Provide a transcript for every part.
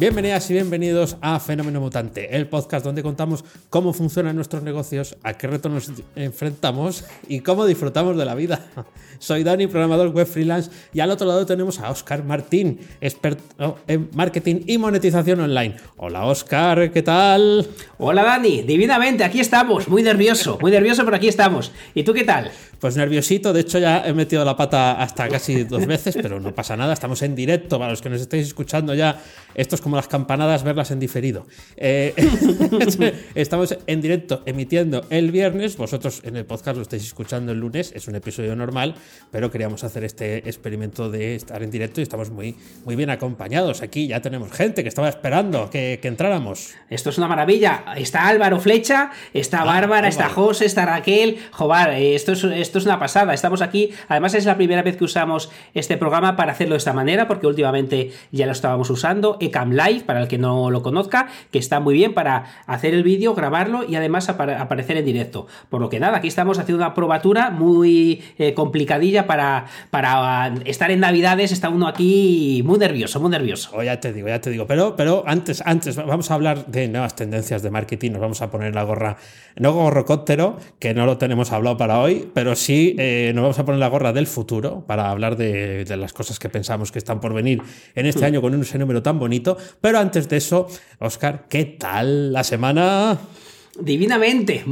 Bienvenidas y bienvenidos a Fenómeno Mutante, el podcast donde contamos cómo funcionan nuestros negocios, a qué retos nos enfrentamos y cómo disfrutamos de la vida. Soy Dani, programador web freelance, y al otro lado tenemos a Oscar Martín, experto en marketing y monetización online. Hola Oscar, ¿qué tal? Hola Dani, divinamente, aquí estamos, muy nervioso, muy nervioso, pero aquí estamos. ¿Y tú qué tal? Pues nerviosito, de hecho ya he metido la pata hasta casi dos veces, pero no pasa nada, estamos en directo, para los que nos estéis escuchando ya, esto es como las campanadas, verlas en diferido. Eh, estamos en directo emitiendo el viernes, vosotros en el podcast lo estáis escuchando el lunes, es un episodio normal, pero queríamos hacer este experimento de estar en directo y estamos muy, muy bien acompañados. Aquí ya tenemos gente que estaba esperando que, entráramos. Esto es una maravilla, está Álvaro Flecha, está ah, Bárbara, está José, está Raquel, Jobar, esto es esto es una pasada. Estamos aquí, además es la primera vez que usamos este programa para hacerlo de esta manera, porque últimamente ya lo estábamos usando. Ecam Live, para el que no lo conozca, que está muy bien para hacer el vídeo, grabarlo y además aparecer en directo. Por lo que nada, aquí estamos haciendo una probatura muy eh, complicadilla para, para estar en Navidades. Está uno aquí muy nervioso, muy nervioso. Oh, ya te digo, ya te digo. Pero, pero antes, antes, vamos a hablar de nuevas tendencias de marketing. Nos vamos a poner la gorra, no gorrocóptero, que no lo tenemos hablado para hoy, pero sí eh, nos vamos a poner la gorra del futuro para hablar de, las cosas que pensamos que están por venir en este hmm. año con ese número tan bonito. Pero antes de eso, Oscar, ¿qué tal la semana? Divinamente,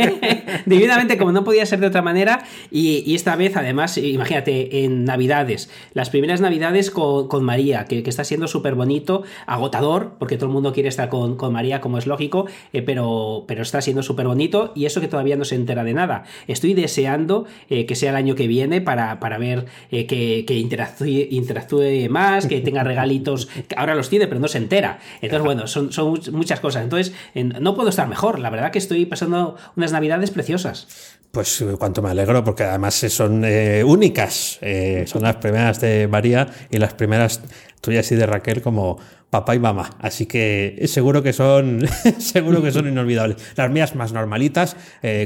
divinamente como no podía ser de otra manera y, esta vez además, imagínate, en Navidades, las primeras Navidades con, María, que, está siendo súper bonito, agotador, porque todo el mundo quiere estar con, María como es lógico, eh, pero, pero está siendo súper bonito y eso que todavía no se entera de nada. Estoy deseando eh, que sea el año que viene para, para ver eh, que, que interactúe, interactúe, más, que tenga regalitos, ahora los tiene pero no se entera. Entonces bueno, son, son muchas cosas, entonces no puedo estar mejor la verdad que estoy pasando unas navidades preciosas. Pues eh, cuanto me alegro, porque además son eh, únicas. Eh, son las primeras de María y las primeras tuyas y de Raquel como papá y mamá. Así que seguro que son, seguro que son inolvidables. Las mías más normalitas,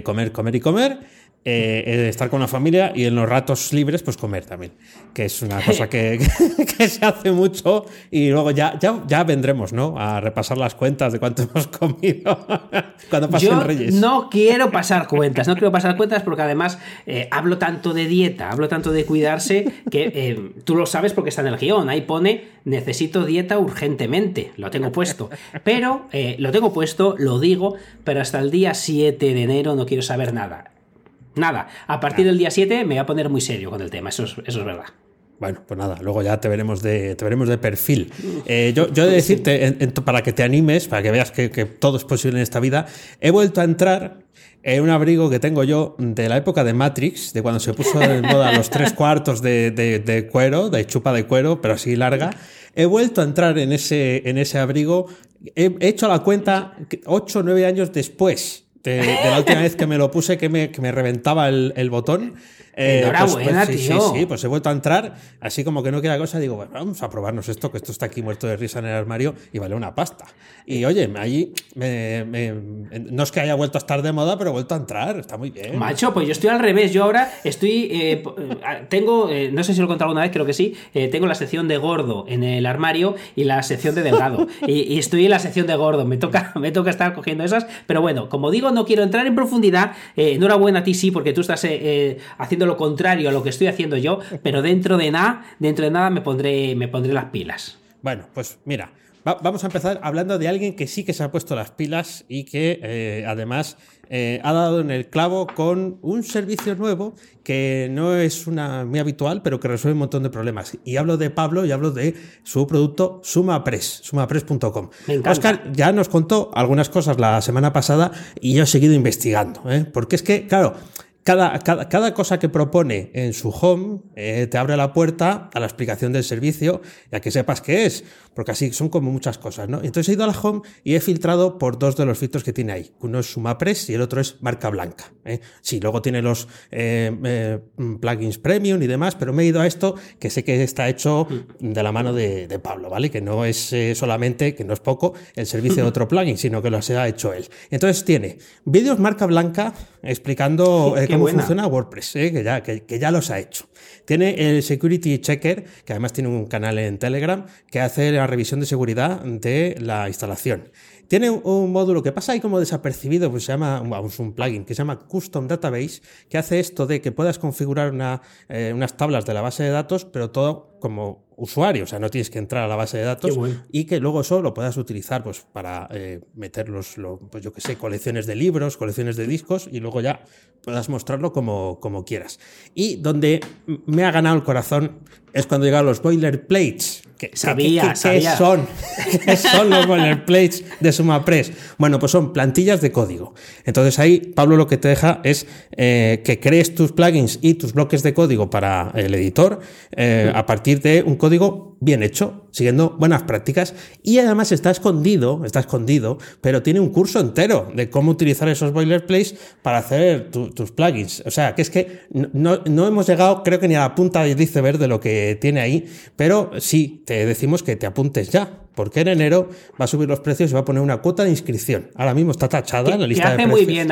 comer, comer y comer eh, estar con la familia y en los ratos libres, pues comer también, que es una cosa que, se hace mucho y luego ya, ya, ya vendremos, ¿no? A repasar las cuentas de cuánto hemos comido cuando pasen Reyes. No quiero pasar cuentas, no quiero pasar cuentas porque además eh, hablo tanto de dieta, hablo tanto de cuidarse, que eh, tú lo sabes porque está en el guion, ahí pone necesito dieta urgentemente, lo tengo puesto, pero lo tengo puesto, lo digo, pero hasta el día 7 de enero no quiero saber nada Nada, a partir del día 7 me voy a poner muy serio con el tema, eso es, eso es verdad. Bueno, pues nada, luego ya te veremos de, te veremos de perfil. Eh, yo, yo he de decirte, para que te animes, para que veas que, todo es posible en esta vida, he vuelto a entrar en un abrigo que tengo yo de la época de Matrix, de cuando se puso de moda los tres cuartos de, cuero, de chupa de cuero, pero así larga. He vuelto a entrar en ese, en ese abrigo, he, hecho la cuenta ocho o nueve años después de, la última vez que me lo puse, que me, que me reventaba el, el botón. Eh, Enhorabuena, pues, pues, sí, Sí, sí, pues he vuelto a entrar, así como que no queda cosa, digo, bueno, vamos a probarnos esto, que esto está aquí muerto de risa en el armario y vale una pasta. Y oye, allí no es que haya vuelto a estar de moda, pero he vuelto a entrar, está muy bien. Macho, pues yo estoy al revés, yo ahora estoy, eh, tengo, eh, no sé si lo he contado alguna vez, creo que sí, tengo la sección de gordo en el armario y la sección de delgado. y, estoy en la sección de gordo, me toca, me toca estar cogiendo esas, pero bueno, como digo, no quiero entrar en profundidad, enhorabuena a ti sí, porque tú estás haciendo lo contrario a lo que estoy haciendo yo, pero dentro de nada, dentro de nada me pondré, me pondré las pilas. Bueno, pues mira, vamos a empezar hablando de alguien que sí que se ha puesto las pilas y que eh, además eh, ha dado en el clavo con un servicio nuevo que no es una muy habitual, pero que resuelve un montón de problemas. Y hablo de Pablo y hablo de su producto SumaPress, sumapress.com. Oscar ya nos contó algunas cosas la semana pasada y yo he seguido investigando, ¿eh? porque es que, claro, cada, cada, cada, cosa que propone en su home eh, te abre la puerta a la explicación del servicio y a que sepas qué es, porque así son como muchas cosas, ¿no? Entonces he ido a la home y he filtrado por dos de los filtros que tiene ahí. Uno es SumaPress y el otro es marca blanca. ¿eh? Sí, luego tiene los eh, eh, plugins premium y demás, pero me he ido a esto que sé que está hecho de la mano de, de Pablo, ¿vale? Que no es solamente, que no es poco, el servicio de otro plugin, sino que lo ha hecho él. Entonces tiene vídeos marca blanca explicando cómo buena. funciona WordPress, que, ya, que, que, ya los ha hecho. Tiene el Security Checker, que además tiene un canal en Telegram, que hace la revisión de seguridad de la instalación. Tiene un módulo que pasa ahí como desapercibido, pues se llama, vamos, un plugin que se llama Custom Database, que hace esto de que puedas configurar una, eh, unas tablas de la base de datos, pero todo como usuario, o sea, no tienes que entrar a la base de datos bueno. y que luego eso lo puedas utilizar pues para eh, meter los, lo, pues yo que sé, colecciones de libros, colecciones de discos y luego ya puedas mostrarlo como, como quieras. Y donde me ha ganado el corazón es cuando llegan los boilerplates. ¿Qué, sabía, qué, qué, sabía. ¿Qué son? ¿Qué son los boilerplates de SumaPress? Bueno, pues son plantillas de código. Entonces ahí Pablo lo que te deja es eh, que crees tus plugins y tus bloques de código para el editor eh, a partir de un código bien hecho, siguiendo buenas prácticas y además está escondido, está escondido, pero tiene un curso entero de cómo utilizar esos boilerplates para hacer tu, tus plugins. O sea, que es que no, no, hemos llegado, creo que ni a la punta del iceberg de lo que tiene ahí, pero sí, te decimos que te apuntes ya, porque en enero va a subir los precios y va a poner una cuota de inscripción. Ahora mismo está tachada en la lista que hace de muy bien.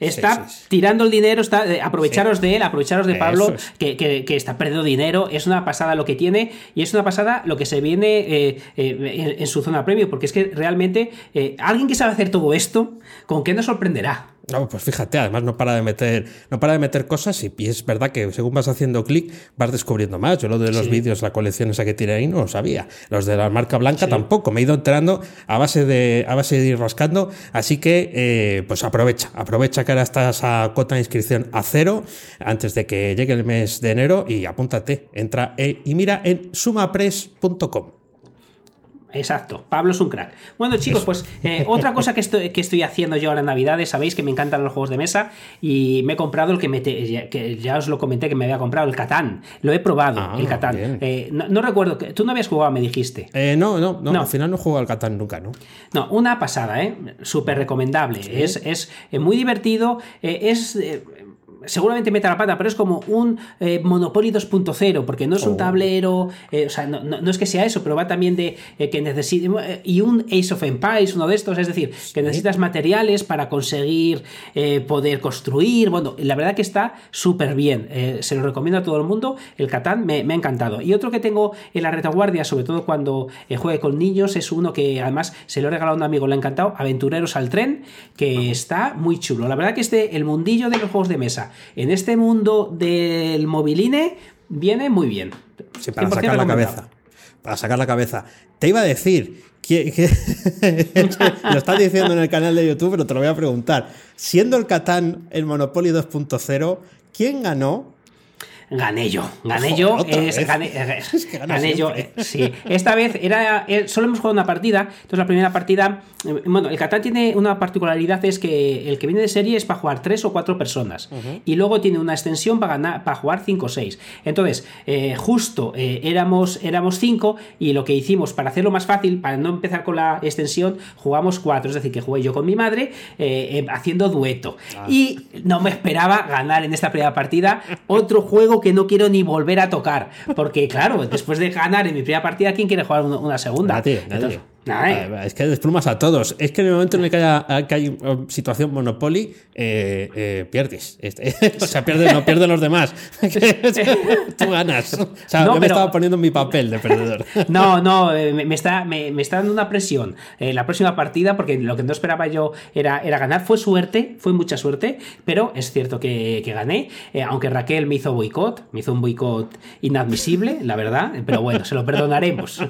Está sí, sí, sí. tirando el dinero, está eh, aprovecharos de él, aprovecharos de Pablo, es. que, que, que, está perdiendo dinero. Es una pasada lo que tiene y es una pasada lo que se viene eh, eh, en, en, su zona premium, porque es que realmente eh, alguien que sabe hacer todo esto, ¿con qué nos sorprenderá? No, pues fíjate, además no para de meter, no para de meter cosas y, y es verdad que según vas haciendo clic vas descubriendo más. Yo lo de los sí. vídeos, la colección esa que tiene ahí no lo sabía. Los de la marca blanca sí. tampoco. Me he ido enterando a base de, a base de ir rascando. Así que eh, pues aprovecha, aprovecha que ahora estás a cuota de inscripción a cero antes de que llegue el mes de enero y apúntate. Entra eh, y mira en sumapress.com. Exacto, Pablo es un crack. Bueno, chicos, pues eh, otra cosa que estoy, que estoy haciendo yo ahora en Navidades, sabéis que me encantan los juegos de mesa y me he comprado el que, me te, que ya os lo comenté que me había comprado, el Catán. Lo he probado, ah, el Catán. Eh, no, no, recuerdo, que tú no habías jugado, me dijiste. Eh, no, no, no, no, al final no he jugado al Catán nunca, ¿no? No, una pasada, ¿eh? Súper recomendable. ¿Sí? Es, es muy divertido, es seguramente meta la pata, pero es como un eh, Monopoly 2.0, porque no es un oh. tablero, eh, o sea, no, no, no, es que sea eso, pero va también de eh, que necesite, y un Ace of Empires, uno de estos, es decir, que necesitas materiales para conseguir eh, poder construir, bueno, la verdad que está súper bien, se lo recomiendo a todo el mundo, el Catán me, me, ha encantado. Y otro que tengo en la retaguardia, sobre todo cuando juegue con niños, es uno que además se lo he regalado a un amigo, le ha encantado, Aventureros al Tren, que está muy chulo. La verdad que este, el mundillo de los juegos de mesa, en este mundo del mobiline viene muy bien. Sí, para sacar la cabeza. Para sacar la cabeza. Te iba a decir que, que lo estás diciendo en el canal de YouTube, pero te lo voy a preguntar. Siendo el Catán el Monopoly 2.0, ¿quién ganó? Gané yo, gané yo, es, gané, es que gané yo, eh, sí. Esta vez era, eh, solo hemos jugado una partida, entonces la primera partida, eh, bueno, el Catán tiene una particularidad, es que el que viene de serie es para jugar tres o cuatro personas, uh -huh. y luego tiene una extensión para, ganar, para jugar cinco o seis. Entonces, eh, justo eh, éramos, éramos cinco, y lo que hicimos para hacerlo más fácil, para no empezar con la extensión, jugamos cuatro, es decir, que jugué yo con mi madre, eh, haciendo dueto. Ah. Y no me esperaba ganar en esta primera partida otro juego que no quiero ni volver a tocar. Porque, claro, después de ganar en mi primera partida, ¿quién quiere jugar una segunda? Nadie, nadie. Entonces, Es que desplumas a todos. Es que en el momento en el que haya, que hay situación Monopoly, eh, eh, pierdes. o sea, pierdes, no pierden los demás. Tú ganas. O sea, no, yo me estaba poniendo en mi papel de perdedor. No, no, eh, me, está, me, me, está dando una presión. Eh, la próxima partida, porque lo que no esperaba yo era, era ganar, fue suerte, fue mucha suerte, pero es cierto que, que gané. Aunque Raquel me hizo boicot, me hizo un boicot inadmisible, la verdad, pero bueno, se lo perdonaremos.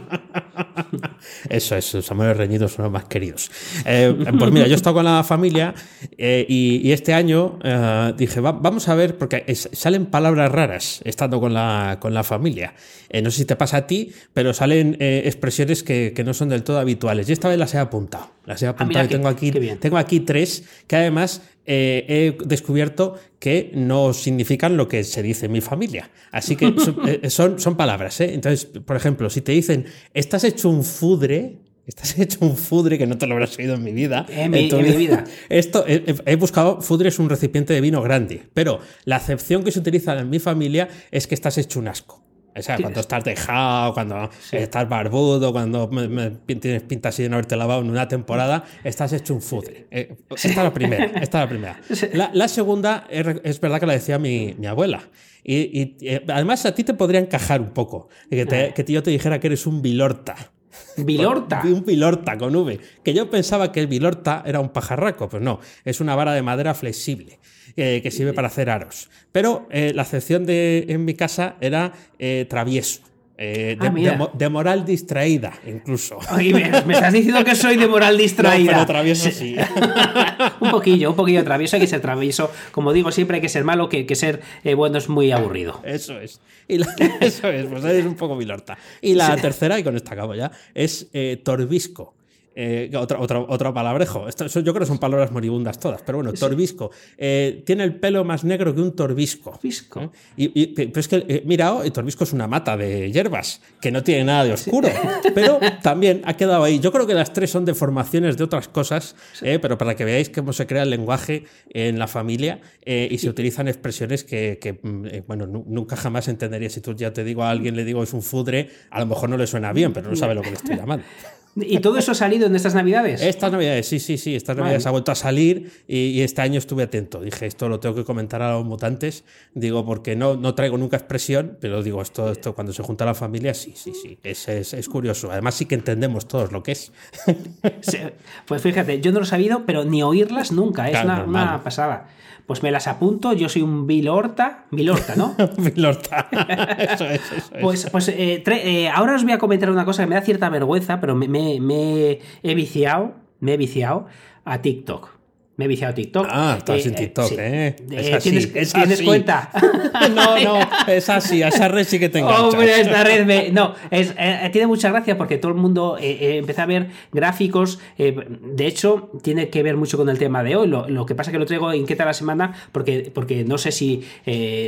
Eso es sus amores reñidos son los más queridos. Eh, pues mira, yo he estado con la familia eh, y, y, este año eh, dije, va, vamos a ver, porque es, salen palabras raras estando con la, con la familia. No sé si te pasa a ti, pero salen expresiones que, que, no son del todo habituales. Y esta vez las he apuntado. Las he apuntado ah, mira, y tengo, aquí, tengo aquí tres que además eh, he descubierto que no significan lo que se dice en mi familia. Así que son, son, son palabras. ¿eh? Entonces, por ejemplo, si te dicen, estás hecho un fudre, Estás hecho un fudre que no te lo habrás oído en mi vida. En mi, en mi vida. Esto, he, he, buscado, fudre es un recipiente de vino grande, pero la acepción que se utiliza en mi familia es que estás hecho un asco. O sea, cuando estás dejado, cuando sí. estás barbudo, cuando me, me, tienes pinta así de no haberte lavado en una temporada, estás hecho un fudre. Eh, esta es la primera. Esta es la primera. La, la segunda es, es, verdad que la decía mi, mi abuela. Y, y, y, además a ti te podría encajar un poco. Que, te, que yo te dijera que eres un bilorta. Un Vilorta con V. Que yo pensaba que el Vilorta era un pajarraco. Pues no, es una vara de madera flexible eh, que sirve para hacer aros. Pero eh, la acepción de, en mi casa era eh, travieso. Eh, de, ah, de, de, moral distraída, incluso. Oye, me, me, estás diciendo que soy de moral distraída. No, pero travieso sí. un poquillo, un poquillo travieso, hay que ser travieso. Como digo, siempre hay que ser malo, que, que ser eh, bueno es muy aburrido. Eso es. Y la, eso es, pues eres un poco vilorta. Y la sí. tercera, y con esta acabo ya, es eh, torbisco. Eh, otro, otro, otro, palabrejo. Esto, yo creo que son palabras moribundas todas, pero bueno, sí. torbisco. Eh, tiene el pelo más negro que un torbisco. Torbisco. ¿Eh? Y, y, pero es que, eh, mira, el torbisco es una mata de hierbas, que no tiene nada de oscuro, sí. pero también ha quedado ahí. Yo creo que las tres son deformaciones de otras cosas, sí. pero para que veáis cómo se crea el lenguaje en la familia y se utilizan expresiones que, que mm, bueno, nunca jamás entendería. Si tú ya te digo a alguien, le digo es un fudre, a lo mejor no le suena bien, pero no sabe lo que le estoy llamando. ¿Y todo eso ha salido en estas navidades? Estas navidades, sí, sí, sí. Estas navidades vale. ha vuelto a salir y, y, este año estuve atento. Dije, esto lo tengo que comentar a los mutantes. Digo, porque no, no traigo nunca expresión, pero digo, esto, esto cuando se junta la familia, sí, sí, sí. Es, es, es curioso. Además, sí que entendemos todos lo que es. Sí, pues fíjate, yo no lo he sabido, pero ni oírlas nunca. Es claro, una, una pasada pues me las apunto. Yo soy un Vilorta. Vilorta, ¿no? Vilorta. eso es, eso Pues, pues eh, eh, ahora os voy a comentar una cosa que me da cierta vergüenza, pero me, me, me he viciado, me he viciado a TikTok. Me he viciado TikTok. Ah, estás eh, en TikTok, sí. ¿eh? Es así, ¿Tienes, es ¿tienes así. cuenta? no, no, es así. A esa red sí que tengo. Hombre, esta red me... No, es, eh, tiene mucha gracia porque todo el mundo eh, empezó a ver gráficos. de hecho, tiene que ver mucho con el tema de hoy. Lo, lo que pasa es que lo traigo inquieta la semana porque, porque no sé si,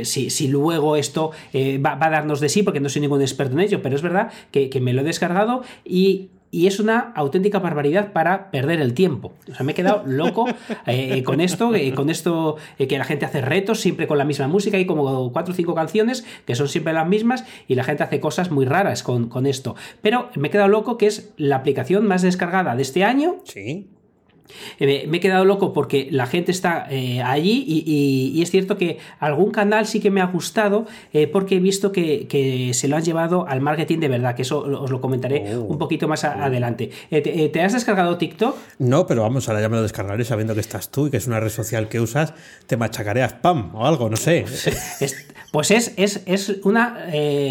si, si, luego esto va, va, a darnos de sí, porque no soy ningún experto en ello, pero es verdad que, que me lo he descargado y y es una auténtica barbaridad para perder el tiempo. O sea, me he quedado loco eh, con esto, eh, con esto eh, que la gente hace retos siempre con la misma música y como cuatro o cinco canciones que son siempre las mismas y la gente hace cosas muy raras con, con esto. Pero me he quedado loco que es la aplicación más descargada de este año. Sí. Eh, me he quedado loco porque la gente está eh, allí y, y, y, es cierto que algún canal sí que me ha gustado eh, porque he visto que, que, se lo han llevado al marketing de verdad, que eso os lo comentaré oh, un poquito más a, oh. adelante. Te, ¿Te, has descargado TikTok? No, pero vamos, ahora ya me lo descargaré sabiendo que estás tú y que es una red social que usas, te machacaré a spam o algo, no sé. Es, pues es, es, es una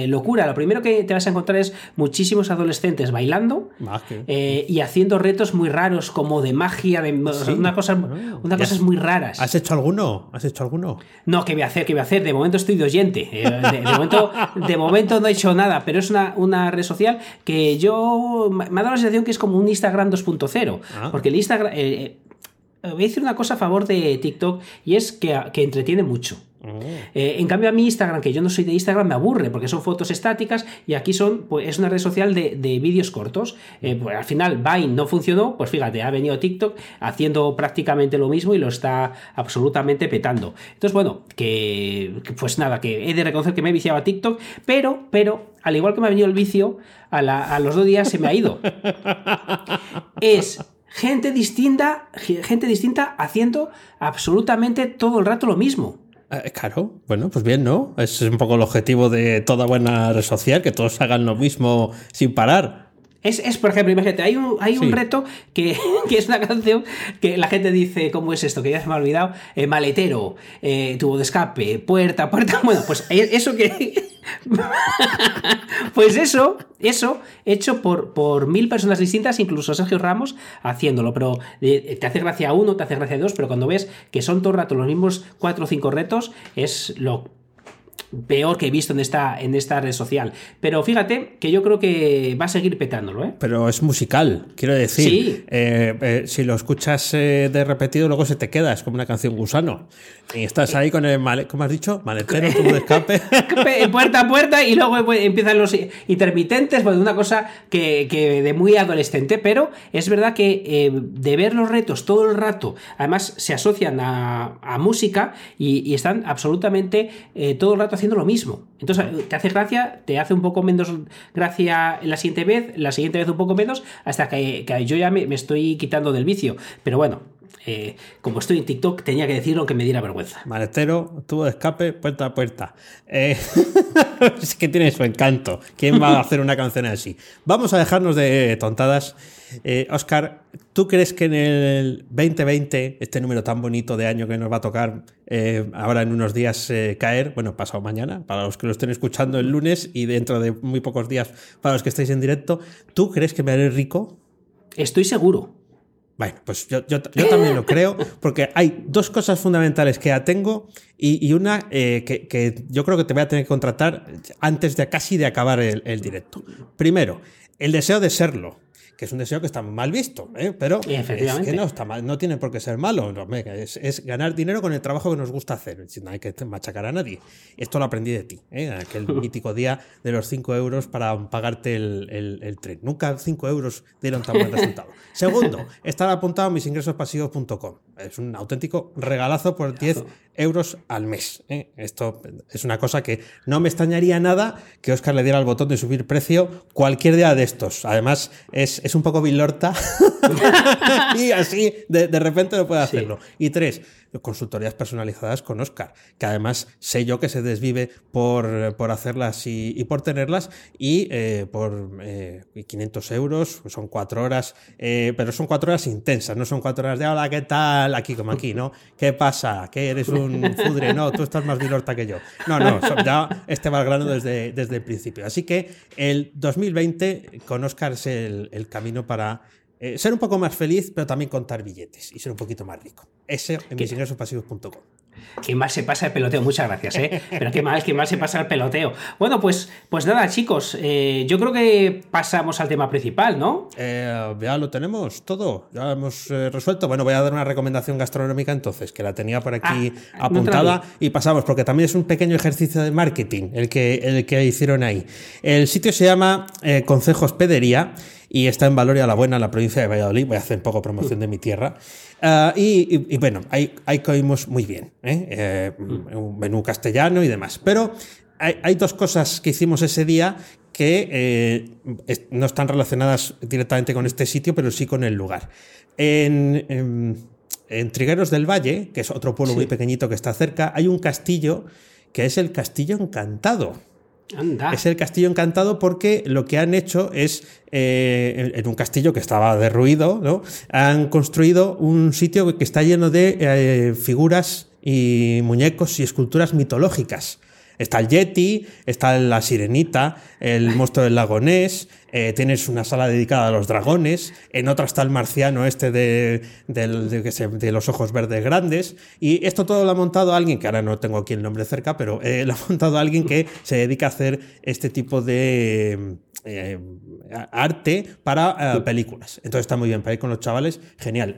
locura. Lo primero que te vas a encontrar es muchísimos adolescentes bailando ah, y haciendo retos muy raros como de magia de ¿Sí? una cosa, una cosas muy raras. ¿Has hecho alguno? ¿Has hecho alguno? No, ¿qué voy a hacer? ¿Qué voy a hacer? De momento estoy de oyente. Eh, de, de, momento, de momento no he hecho nada, pero es una, una red social que yo me ha dado la sensación que es como un Instagram 2.0. Ah. Porque el Instagram. Eh, eh, voy a decir una cosa a favor de TikTok y es que, que entretiene mucho. Eh, en cambio, a mí Instagram, que yo no soy de Instagram, me aburre porque son fotos estáticas y aquí son, pues es una red social de, de vídeos cortos. Eh, pues, al final, Vine no funcionó, pues fíjate, ha venido TikTok haciendo prácticamente lo mismo y lo está absolutamente petando. Entonces, bueno, que, que pues nada, que he de reconocer que me he viciado a TikTok, pero, pero, al igual que me ha venido el vicio, a, la, a los dos días se me ha ido. es gente distinta, gente distinta haciendo absolutamente todo el rato lo mismo. Eh, claro, bueno, pues bien, ¿no? Es un poco el objetivo de toda buena red social, que todos hagan lo mismo sin parar. Es, es, por ejemplo, imagínate, hay un, hay un sí. reto que, que, es una canción que la gente dice, ¿cómo es esto? Que ya se me ha olvidado. Eh, maletero, eh, tubo de escape, puerta, puerta. Bueno, pues eh, eso que. pues eso, eso, hecho por, por mil personas distintas, incluso Sergio Ramos haciéndolo. Pero eh, te hace gracia uno, te hace gracia dos, pero cuando ves que son todo el rato los mismos cuatro o cinco retos, es lo peor que he visto en esta, en esta red social. Pero fíjate que yo creo que va a seguir petándolo, ¿eh? Pero es musical, quiero decir. Sí. Eh, eh, si lo escuchas de repetido, luego se te queda, es como una canción gusano. Y estás ahí con el, male- ¿cómo has dicho? Maletero, tubo de escape. puerta a puerta y luego pues, empiezan los intermitentes, pues una cosa que, que de muy adolescente, pero es verdad que de ver los retos todo el rato, además se asocian a, a música y, y están absolutamente todo el rato haciendo lo mismo. Entonces eh, te hace gracia, te hace un poco menos gracia la siguiente vez, la siguiente vez un poco menos, hasta que, yo ya me estoy quitando del vicio. Pero bueno, eh, como estoy en TikTok, tenía que decirlo que me diera vergüenza. Maletero, tubo de escape, puerta a puerta. Eh, es que tiene su encanto. ¿Quién va a hacer una canción así? Vamos a dejarnos de tontadas. Eh, Oscar, ¿tú crees que en el 2020, este número tan bonito de año que nos va a tocar eh, ahora en unos días eh, caer, bueno, pasado mañana, para los que lo estén escuchando el lunes y dentro de muy pocos días para los que estéis en directo, ¿tú crees que me haré rico? Estoy seguro. Bueno, pues yo, yo- también lo creo, porque hay dos cosas fundamentales que ya tengo y, una eh, que, yo creo que te voy a tener que contratar antes de casi de acabar el directo. Primero, el deseo de serlo. Que es un deseo que está mal visto, ¿eh? pero es que no está mal, no tiene por qué ser malo. no, es, es ganar dinero con el trabajo que nos gusta hacer. No hay que machacar a nadie. Esto lo aprendí de ti, ¿eh? aquel mítico día de los 5 euros para pagarte el, el- el tren. Nunca 5 euros dieron tan buen resultado. Segundo, estar apuntado a misingresospasivos.com. Es un auténtico regalazo por 10 euros al mes. ¿eh? Esto es una cosa que no me extrañaría nada que Oscar le diera el botón de subir precio cualquier día de estos. Además, es, es un poco bilorta y así de, de repente lo puede hacerlo. Y tres, consultorías personalizadas con Oscar, que además sé yo que se desvive por, por hacerlas y, por tenerlas y eh, por eh, 500 euros, son cuatro horas, eh, pero son cuatro horas intensas, no son cuatro horas de hola, ¿qué tal? Aquí como aquí, ¿no? ¿Qué pasa? ¿Que eres un fudre? No, tú estás más bilorta que yo. No, no, ya este va grano desde, desde el principio. Así que el 2020 con Oscar es el, el camino para eh, ser un poco más feliz, pero también contar billetes y ser un poquito más rico. Ese en misingresospasivos.com. Qué mal se pasa el peloteo, muchas gracias, ¿eh? Pero qué mal, qué mal se pasa el peloteo. Bueno, pues, pues nada, chicos, eh, yo creo que pasamos al tema principal, ¿no? Eh, ya lo tenemos todo, ya hemos eh, resuelto. Bueno, voy a dar una recomendación gastronómica entonces, que la tenía por aquí Ah, no apuntada y pasamos, porque también es un pequeño ejercicio de marketing el que, el que hicieron ahí. El sitio se llama Concejo Hospedería y está en Valoria la Buena, en la provincia de Valladolid. Voy a hacer un poco promoción de mi tierra. Ah, y, y- y bueno, ahí, ahí comimos muy bien, ¿eh? Eh, un menú castellano y demás. Pero hay, hay dos cosas que hicimos ese día que eh, no están relacionadas directamente con este sitio, pero sí con el lugar. En, en- en Trigueros del Valle, que es otro pueblo muy pequeñito que está cerca, hay un castillo que es el Castillo Encantado. Es el castillo encantado porque lo que han hecho es, eh, en- en un castillo que estaba derruido, ¿no? han construido un sitio que está lleno de eh, figuras y muñecos y esculturas mitológicas. Está el Yeti, está la Sirenita, el monstruo del lago Ness, eh, tienes una sala dedicada a los dragones, en otra está el marciano este de, de se- de los ojos verdes grandes, y esto todo lo ha montado alguien, que ahora no tengo aquí el nombre cerca, pero eh, lo ha montado alguien que se dedica a hacer este tipo de eh, arte para eh, películas. Entonces está muy bien para ir con los chavales, genial.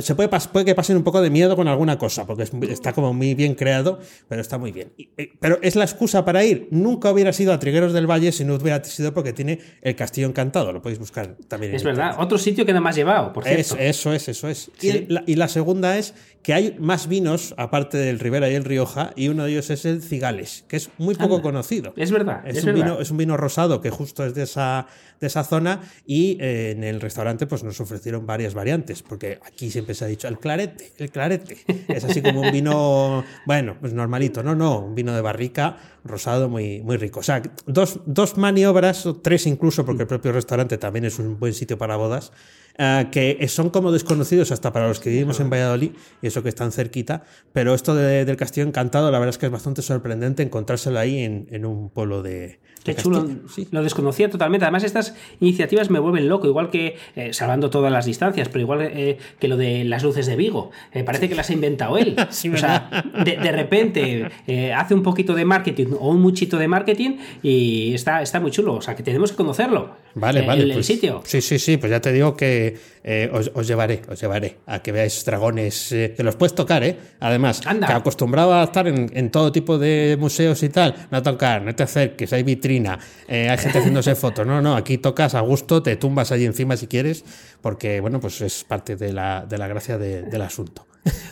Se puede, que pasen un poco de miedo con alguna cosa, porque es está como muy bien creado, pero está muy bien. Y, eh, pero es la excusa para ir. Nunca hubiera sido a Trigueros del Valle si no hubiera sido porque tiene el Castillo Encantado. Lo podéis buscar también. en Es verdad. Otro sitio que no me has llevado, por Es- cierto. eso es, eso es. Sí. Y, la, y la segunda es que hay más vinos, aparte del Ribera y el Rioja, y uno de ellos es el Cigales, que es muy poco Anda. conocido. Es verdad, Es, es un verdad. vino, es un vino rosado que justo es de esa, de esa zona y eh, en el restaurante pues nos ofrecieron varias variantes, porque aquí siempre se ha dicho el clarete, el clarete. Es así como un vino, bueno, pues normalito, no, no, un vino de barrica rosado muy, muy rico. O sea, dos, dos maniobras, o tres incluso, porque el propio restaurante también es un buen sitio para bodas, eh, que son como desconocidos hasta para los que vivimos en Valladolid y eso que están cerquita, pero esto de- del Castillo Encantado la verdad es que es bastante sorprendente encontrárselo ahí en, en un pueblo de, Qué chulo. Sí. Lo desconocía totalmente. Además, estas iniciativas me vuelven loco, igual que, eh, salvando todas las distancias, pero igual eh, que lo de las luces de Vigo. Eh, parece que las ha inventado él. Sí, o sea, de, de repente eh, hace un poquito de marketing o un muchito de marketing y está, está muy chulo. O sea, que tenemos que conocerlo. Vale, el, vale. El, pues, sitio. Sí, sí, sí. Pues ya te digo que eh, os, os, llevaré, os llevaré a que veáis dragones, eh, que los puedes tocar, ¿eh? Además, Anda. que acostumbrado a estar en, en, todo tipo de museos y tal, no tocar, no te acerques, hay vitrina, eh, hay gente haciéndose fotos. No, no, aquí tocas a gusto, te tumbas allí encima si quieres, porque, bueno, pues es parte de la, de la gracia de, del asunto.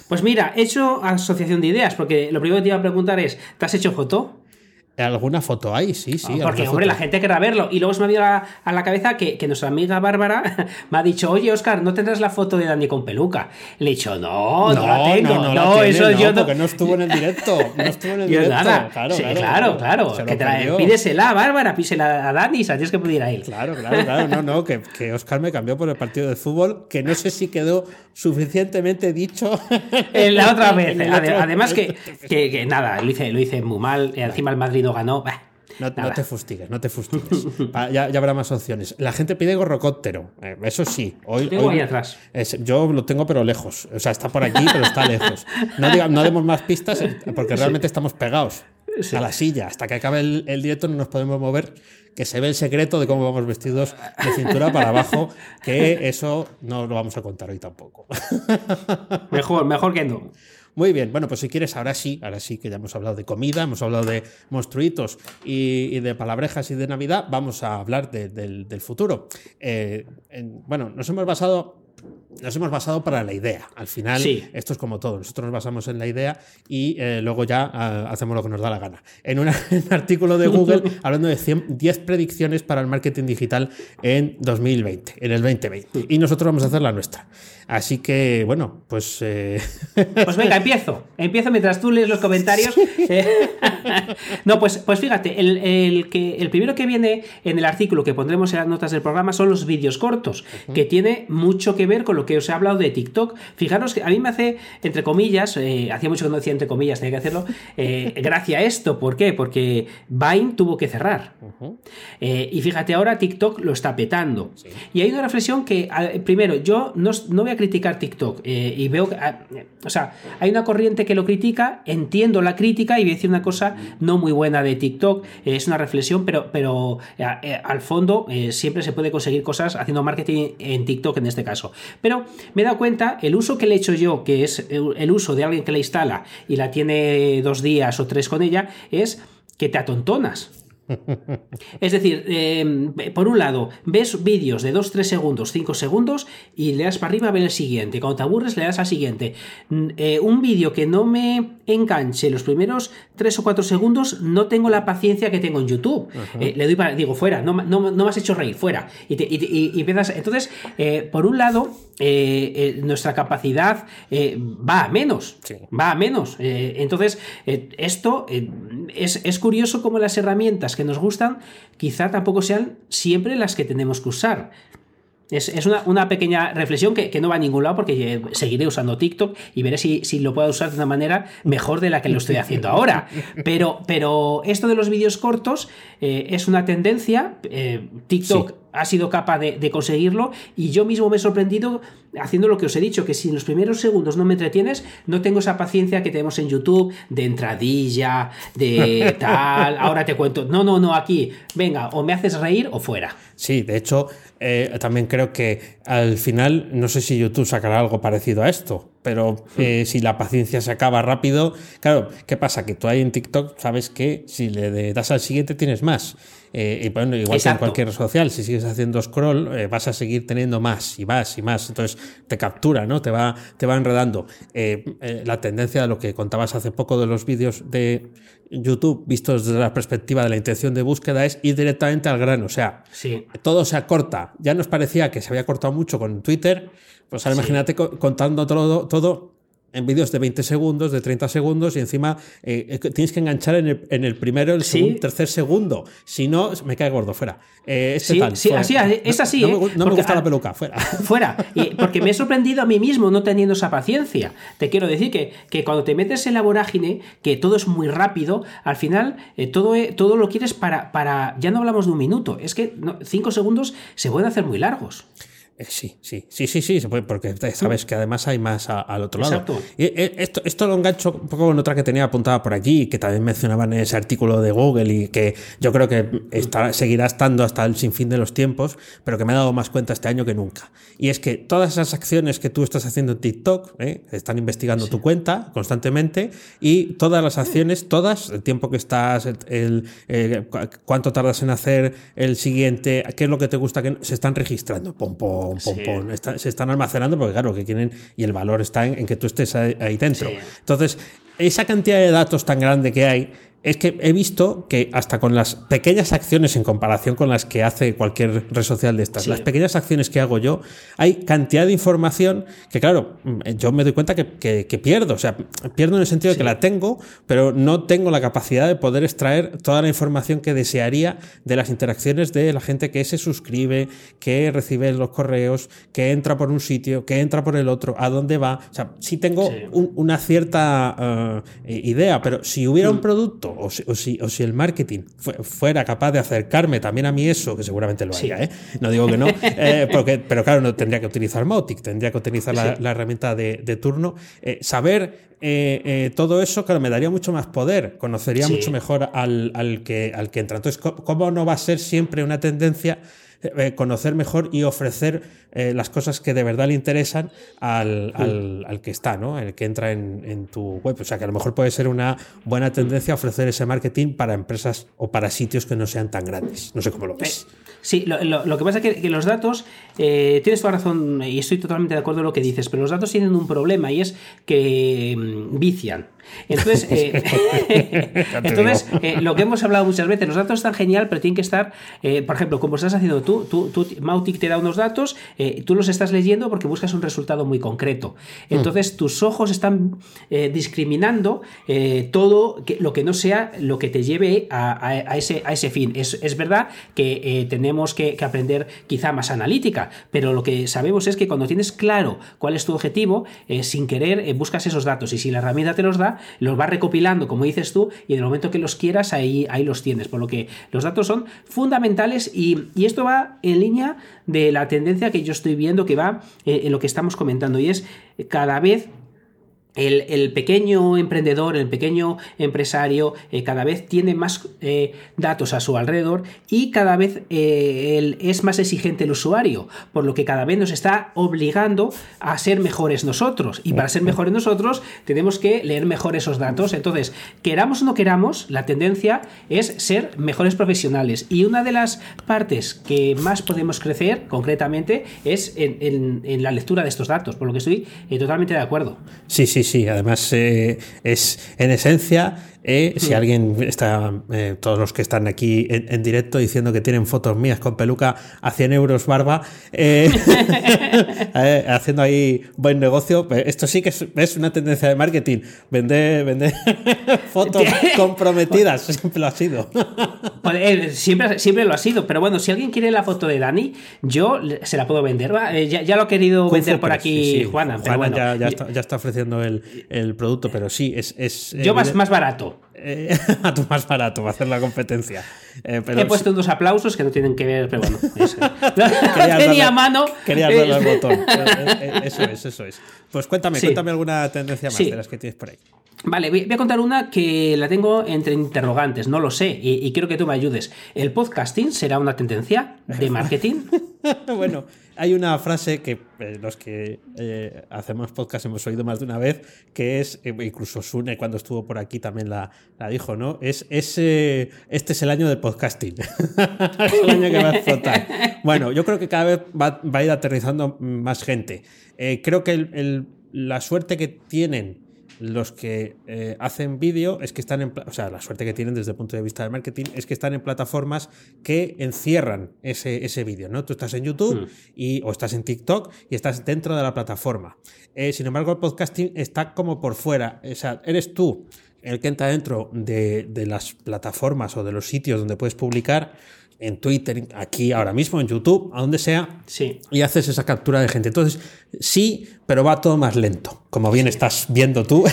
Pues mira, he hecho asociación de ideas, porque lo primero que te iba a preguntar es, ¿te has hecho foto? ¿Alguna foto hay? Sí, sí. No, porque, hombre, foto. la gente querrá verlo. Y luego se me ha venido a, a, la cabeza que, que, nuestra amiga Bárbara me ha dicho, oye, Oscar, ¿no tendrás la foto de Dani con peluca? Le he dicho, no, no, no la tengo. No, no, no tiene, eso yo no. Porque no estuvo en el directo. No estuvo en el directo. Nada. Claro, sí, claro, claro. claro. Que la, pídesela, Bárbara, písela a Dani, sabías que pudiera ir. Claro, claro, claro. No, no, que, que Oscar me cambió por el partido de fútbol, que no sé si quedó suficientemente dicho. En la otra vez. Además, que, que, que, nada, lo hice, lo hice muy mal. Encima el Madrid no ganó. Bah. No, no, te fustigues, no te fustigues. ya, ya, habrá más opciones. La gente pide gorrocóptero. Eh, eso sí. Hoy, tengo hoy ahí atrás. Es, yo lo tengo, pero lejos. O sea, está por aquí, pero está lejos. No, diga, no demos más pistas porque realmente sí. estamos pegados sí. a la silla. Hasta que acabe el, el, directo no nos podemos mover. Que se ve el secreto de cómo vamos vestidos de cintura para abajo. Que eso no lo vamos a contar hoy tampoco. Mejor, mejor que no. Muy bien, bueno, pues si quieres, ahora sí, ahora sí que ya hemos hablado de comida, hemos hablado de monstruitos y, de palabrejas y de Navidad, vamos a hablar de, de, del futuro. Eh, en, bueno, nos hemos basado nos hemos basado para la idea. Al final, sí. esto es como todo. Nosotros nos basamos en la idea y eh, luego ya uh, hacemos lo que nos da la gana. En, un artículo de Google hablando de 100, 10 predicciones para el marketing digital en 2020, en el 2020. Y nosotros vamos a hacer la nuestra. Así que, bueno, pues. Eh... Pues venga, empiezo. Empiezo mientras tú lees los comentarios. Eh, no, pues, pues fíjate, el, el, que, el primero que viene en el artículo que pondremos en las notas del programa son los vídeos cortos, uh -huh. que tiene mucho que ver con lo que os he hablado de TikTok. Fijaros que a mí me hace, entre comillas, eh, hacía mucho que no decía entre comillas, tenía que hacerlo, eh, gracia a esto. ¿Por qué? Porque Vine tuvo que cerrar. Uh -huh. eh, y fíjate, ahora TikTok lo está petando. Sí. Y hay una reflexión que, primero, yo no, no voy a criticar TikTok eh, y veo que, o sea, hay una corriente que lo critica, entiendo la crítica y voy a decir una cosa no muy buena de TikTok, es una reflexión, pero, pero al fondo siempre se puede conseguir cosas haciendo marketing en TikTok en este caso. Pero me he dado cuenta, el uso que le he hecho yo, que es el uso de alguien que la instala y la tiene dos días o tres con ella, es que te atontonas. Es decir, eh, por un lado, ves vídeos de 2, 3 segundos, 5 segundos y le das para arriba a ver el siguiente. Cuando te aburres, le das al siguiente. Eh, un vídeo que no me enganche los primeros 3 o 4 segundos, no tengo la paciencia que tengo en YouTube. Eh, le doy para, digo, fuera, no, no, no, me has hecho reír, fuera. Y, te, y, y empiezas. Entonces, eh, por un lado, nuestra capacidad va a menos. Sí. Va a menos. entonces, esto es, es curioso como las herramientas que nos gustan quizá tampoco sean siempre las que tenemos que usar. Es, es una, una, pequeña reflexión que, que, no va a ningún lado porque seguiré usando TikTok y veré si, si, lo puedo usar de una manera mejor de la que lo estoy haciendo ahora. Pero, pero esto de los vídeos cortos eh, es una tendencia. Eh, TikTok. Ha sido capaz de, de, conseguirlo y yo mismo me he sorprendido haciendo lo que os he dicho, que si en los primeros segundos no me entretienes, no tengo esa paciencia que tenemos en YouTube de entradilla, de tal, ahora te cuento. No, no, no, aquí, venga, o me haces reír o fuera. Sí, de hecho, eh, también creo que al final, no sé si YouTube sacará algo parecido a esto, pero eh, si la paciencia se acaba rápido, claro, ¿qué pasa? Que tú ahí en TikTok sabes que si le das al siguiente tienes más. Eh, y bueno, igual Exacto. que en cualquier red social, si sigues haciendo scroll, eh, vas a seguir teniendo más y más y más. Entonces te captura, ¿no? Te va, te va enredando. Eh, la tendencia de lo que contabas hace poco de los vídeos de YouTube, vistos desde la perspectiva de la intención de búsqueda, es ir directamente al grano. O sea, sí. todo se acorta. Ya nos parecía que se había cortado mucho con Twitter. Pues ahora sí. imagínate contando todo, todo en vídeos de 20 segundos, de 30 segundos, y encima eh, tienes que enganchar en el, en el primero, el segundo, ¿Sí? tercer segundo. Si no, me cae gordo, fuera. Eh, este sí, tal, sí, fuera. así, es así. No, ¿eh? no, me, no me, gusta la peluca, fuera. Fuera. Y porque me he sorprendido a mí mismo no teniendo esa paciencia. Te quiero decir que, que cuando te metes en la vorágine, que todo es muy rápido, al final eh, todo, todo lo quieres para, para. Ya no hablamos de un minuto, es que no, cinco segundos se pueden hacer muy largos. Eh, sí, sí, sí, sí, sí, porque sabes que además hay más al otro lado. Exacto. Y, eh, esto, esto lo engancho un poco con otra que tenía apuntada por aquí, que también mencionaban en ese artículo de Google y que yo creo que seguirá estando hasta el sinfín de los tiempos, pero que me he dado más cuenta este año que nunca. Y es que todas esas acciones que tú estás haciendo en TikTok, ¿eh? están investigando tu cuenta constantemente y todas las acciones, todas, el tiempo que estás, el, cuánto tardas en hacer el siguiente, qué es lo que te gusta, que se están registrando. Pom, pom, se están almacenando porque, claro, que quieren, y el valor está en, que tú estés ahí, dentro. Entonces, esa cantidad de datos tan grande que hay es que he visto que hasta con las pequeñas acciones en comparación con las que hace cualquier red social de estas, las pequeñas acciones que hago yo, hay cantidad de información que, claro, yo me doy cuenta que, pierdo. O sea, pierdo en el sentido de que la tengo, pero no tengo la capacidad de poder extraer toda la información que desearía de las interacciones de la gente que se suscribe, que recibe los correos, que entra por un sitio, que entra por el otro, a dónde va. O sea, sí tengo una cierta eh, idea, pero si hubiera un mm. O si, o si, el marketing fuera capaz de acercarme también a mí eso, que seguramente lo haría, ¿eh? no digo que no, eh, porque, pero claro, no tendría que utilizar Mautic, tendría que utilizar la, herramienta de, turno. Eh, saber todo eso, claro, me daría mucho más poder, conocería mucho mejor al, al, que, al que entra. Entonces, ¿cómo no va a ser siempre una tendencia? Eh, conocer mejor y ofrecer eh, las cosas que de verdad le interesan al, al, que está, ¿no? El que entra en, en, tu web. O sea, que a lo mejor puede ser una buena tendencia ofrecer ese marketing para empresas o para sitios que no sean tan grandes. No sé cómo lo ves. Eh, sí, lo, lo, que pasa es que, los datos, tienes toda razón y estoy totalmente de acuerdo en lo que dices, pero los datos tienen un problema y es que mm, vician. Entonces, entonces lo que hemos hablado muchas veces, los datos están genial, pero tienen que estar, por ejemplo, como estás haciendo tú, tú, tú, Mautic te da unos datos, eh, tú los estás leyendo porque buscas un resultado muy concreto. Mm. Entonces tus ojos están eh, discriminando eh, todo lo que no sea lo que te lleve a, ese, a ese, fin. Es, verdad que tenemos que, aprender quizá más analítica, pero lo que sabemos es que cuando tienes claro cuál es tu objetivo, sin querer buscas esos datos y si la herramienta te los da, los va recopilando, como dices tú, y en el momento que los quieras, ahí, ahí los tienes. Por lo que los datos son fundamentales y, y esto va en línea de la tendencia que yo estoy viendo que va eh, en lo que estamos comentando y es cada vez el, pequeño emprendedor, el pequeño empresario, eh, cada vez tiene más eh, datos a su alrededor y cada vez eh, es más exigente el usuario, por lo que cada vez nos está obligando a ser mejores nosotros. Y para ser mejores nosotros tenemos que leer mejor esos datos. Entonces, queramos o no queramos, la tendencia es ser mejores profesionales. Y una de las partes que más podemos crecer concretamente es en, en la lectura de estos datos, por lo que estoy totalmente de acuerdo. Sí, sí, sí, Además, eh, es en esencia eh, si alguien está, eh, todos los que están aquí en, directo diciendo que tienen fotos mías con peluca a 100 euros barba, eh, haciendo ahí buen negocio, esto sí que es, una tendencia de marketing, vender, vender fotos comprometidas, siempre lo ha sido. siempre, siempre lo ha sido, pero bueno, si alguien quiere la foto de Dani, yo se la puedo vender. Ya, lo ha querido vender por aquí Juana. ya, está, ofreciendo el, producto, pero sí, es... es yo más, más barato. Eh, a tu más barato, va a hacer la competencia. Eh, He puesto unos aplausos que no tienen que ver, pero bueno. tenía mano. Quería darle al botón. Eh, eso es, eso es. Pues cuéntame, cuéntame alguna tendencia más de las que tienes por ahí. Vale, voy a contar una que la tengo entre interrogantes, no lo sé, y, y quiero que tú me ayudes. ¿El podcasting será una tendencia de marketing? bueno, hay una frase que eh, los que eh, hacemos podcast hemos oído más de una vez, que es, eh, incluso Sune cuando estuvo por aquí también la, dijo, ¿no? Es, este es el año del podcasting. Bueno, yo creo que cada vez va, a ir aterrizando más gente. creo que la suerte que tienen los que eh, hacen vídeo es que están en, o sea, la suerte que tienen desde el punto de vista del marketing es que están en plataformas que encierran ese, ese vídeo, ¿no? Tú estás en YouTube hmm. y, o estás en TikTok y estás dentro de la plataforma. Eh, sin embargo, el podcasting está como por fuera, o sea, eres tú el que entra dentro de, de las plataformas o de los sitios donde puedes publicar en Twitter, aquí ahora mismo, en YouTube, a donde sea, sí. y haces esa captura de gente. Entonces, sí, pero va todo más lento. como bien estás viendo tú,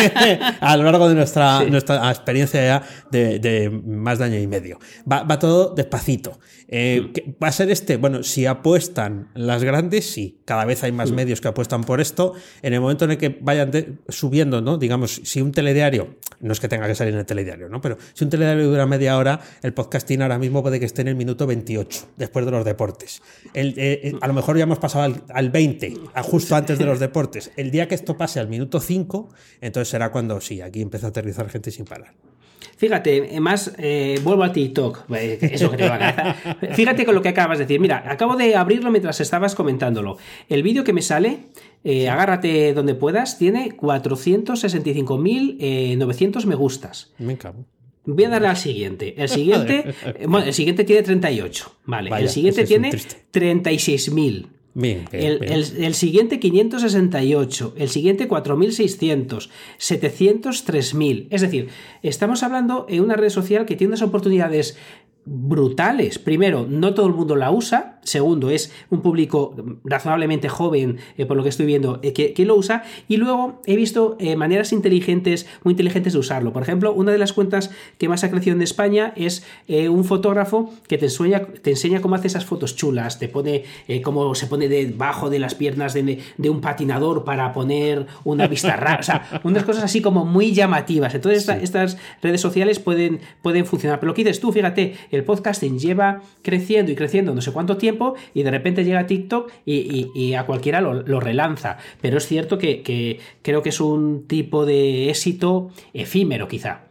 a lo largo de nuestra, nuestra experiencia ya de, más de año y medio. Va, todo despacito. Eh, mm. ¿Va a ser este? Bueno, si apuestan las grandes, sí. Cada vez hay más mm. medios que apuestan por esto. En el momento en el que vayan subiendo, ¿no? Digamos, si un telediario, no es que tenga que salir en el telediario, ¿no? Pero si un telediario dura media hora, el podcasting ahora mismo puede que esté en el minuto 28, después de los deportes. Eh, eh, a lo mejor ya hemos pasado al, al 20, justo antes de los deportes. El día que esto pase al minuto 5, entonces será cuando sí, aquí empieza a aterrizar gente sin parar. Fíjate, más, eh, vuelvo a TikTok, eh, eso que tengo la cabeza. Fíjate con lo que acabas de decir. Mira, acabo de abrirlo mientras estabas comentándolo. El vídeo que me sale, eh, agárrate donde puedas, tiene 465.900 me gustas. Me cago. Voy a darle al siguiente. El siguiente, bueno, el siguiente tiene 38, vale. el siguiente tiene 36.000 el, siguiente 568, el siguiente 4600, 700, 3000. Es decir, estamos hablando en una red social que tiene unas oportunidades brutales. Primero, no todo el mundo la usa. Segundo, es un público razonablemente joven, eh, por lo que estoy viendo, eh, que, lo usa. Y luego he visto eh, maneras inteligentes, muy inteligentes de usarlo. Por ejemplo, una de las cuentas que más ha crecido en España es un fotógrafo que te enseña, te enseña cómo hace esas fotos chulas. Te pone cómo se pone debajo de las piernas de, un patinador para poner una vista rara. O sea, unas cosas así como muy llamativas. Entonces, estas redes sociales pueden, pueden funcionar. Pero lo que dices tú, fíjate, el podcasting lleva creciendo y creciendo no sé cuánto tiempo y de repente llega TikTok y, a cualquiera lo, relanza. Pero es cierto que, creo que es un tipo de éxito efímero quizá.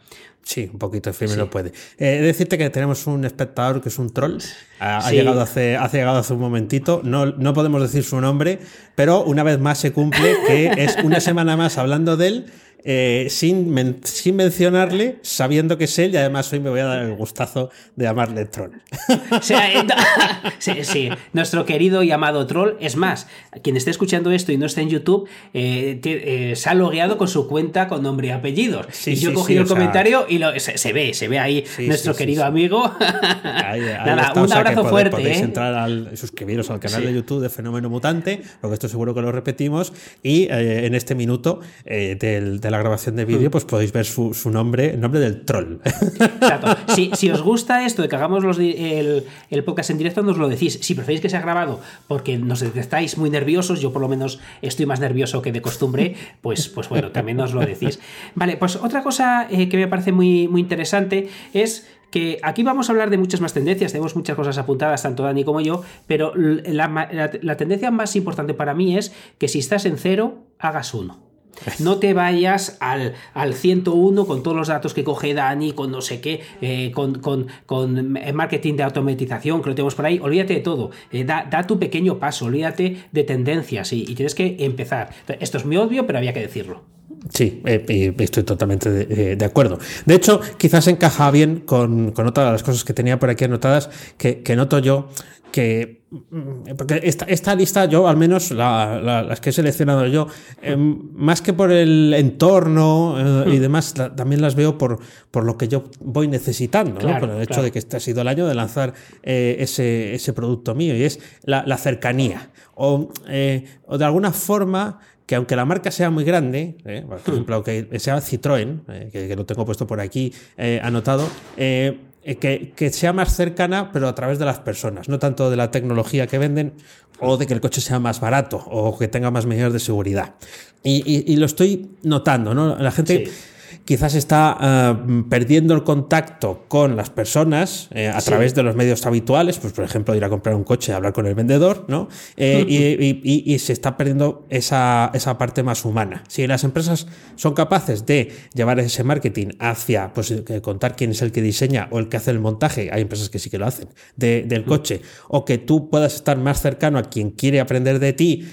Sí, un poquito efímero puede. Eh, decirte que tenemos un espectador que es un troll. Ha, llegado, hace, ha llegado hace un momentito. No, no podemos decir su nombre, pero una vez más se cumple que es una semana más hablando de él eh, sin, sin, mencionarle, sabiendo que es él, y además hoy me voy a dar el gustazo de llamarle troll. sí, sí, nuestro querido y amado troll. Es más, quien esté escuchando esto y no esté en YouTube, eh, eh, se ha logueado con su cuenta con nombre y apellidos. y yo he cogido el comentario y se, ve, se ve ahí nuestro querido amigo. Nada, un abrazo fuerte. Podéis entrar al, suscribiros al canal de YouTube de Fenómeno Mutante, porque esto seguro que lo repetimos, y en este minuto del la grabación de vídeo, pues podéis ver su, nombre, el nombre del troll. Exacto. Si, os gusta esto de que hagamos los, el, podcast en directo, nos lo decís. Si preferís que sea grabado porque nos estáis muy nerviosos, yo por lo menos estoy más nervioso que de costumbre, pues, pues bueno, también nos lo decís. Vale, pues otra cosa eh, que me parece muy, muy interesante es que aquí vamos a hablar de muchas más tendencias, tenemos muchas cosas apuntadas, tanto Dani como yo, pero la tendencia más importante para mí es que si estás en cero, hagas uno. No te vayas al, al 101 con todos los datos que coge Dani, con no sé qué, eh, con, marketing de automatización que lo tenemos por ahí. Olvídate de todo. Eh, da, tu pequeño paso, olvídate de tendencias y, tienes que empezar. Esto es muy obvio, pero había que decirlo. Sí, eh, estoy totalmente de, acuerdo. De hecho, quizás encaja bien con, con, otra de las cosas que tenía por aquí anotadas que, que noto yo que porque esta, lista, yo al menos las que he seleccionado yo, em, más que por el entorno eh, y hmm. demás, también las veo por, por lo que yo voy necesitando, por el hecho de que este ha sido el año de lanzar eh, ese, ese, producto mío y es la, cercanía. O, eh, o, de alguna forma que aunque la marca sea muy grande, por hmm. ejemplo, que sea Citroën, que, que, lo tengo puesto por aquí anotado, eh, que, sea más cercana, pero a través de las personas, no tanto de la tecnología que venden o de que el coche sea más barato o que tenga más medidas de seguridad. Y, lo estoy notando, ¿no? La gente quizás está eh, perdiendo el contacto con las personas eh, a través de los medios habituales, pues por ejemplo ir a comprar un coche, hablar con el vendedor, ¿no? Eh, y, se está perdiendo esa, esa, parte más humana. Si las empresas son capaces de llevar ese marketing hacia, pues contar quién es el que diseña o el que hace el montaje, hay empresas que sí que lo hacen, del coche, o que tú puedas estar más cercano a quien quiere aprender de ti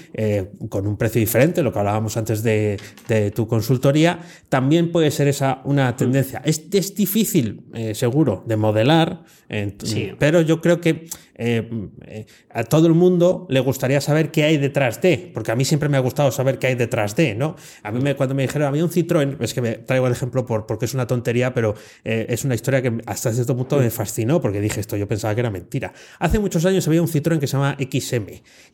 con un precio diferente, lo que hablábamos antes de, de tu consultoría, también puede puede ser esa una tendencia. Es, es difícil, eh, seguro, de modelar, eh, Sí. pero yo creo que eh, eh, a todo el mundo le gustaría saber qué hay detrás de, porque a mí siempre me ha gustado saber qué hay detrás de, ¿no? A mí me, cuando me dijeron, había un Citroën, es que me traigo el ejemplo por, porque es una tontería, pero es una historia que hasta cierto punto me fascinó, porque dije esto, yo pensaba que era mentira. Hace muchos años había un Citroën que se llama XM,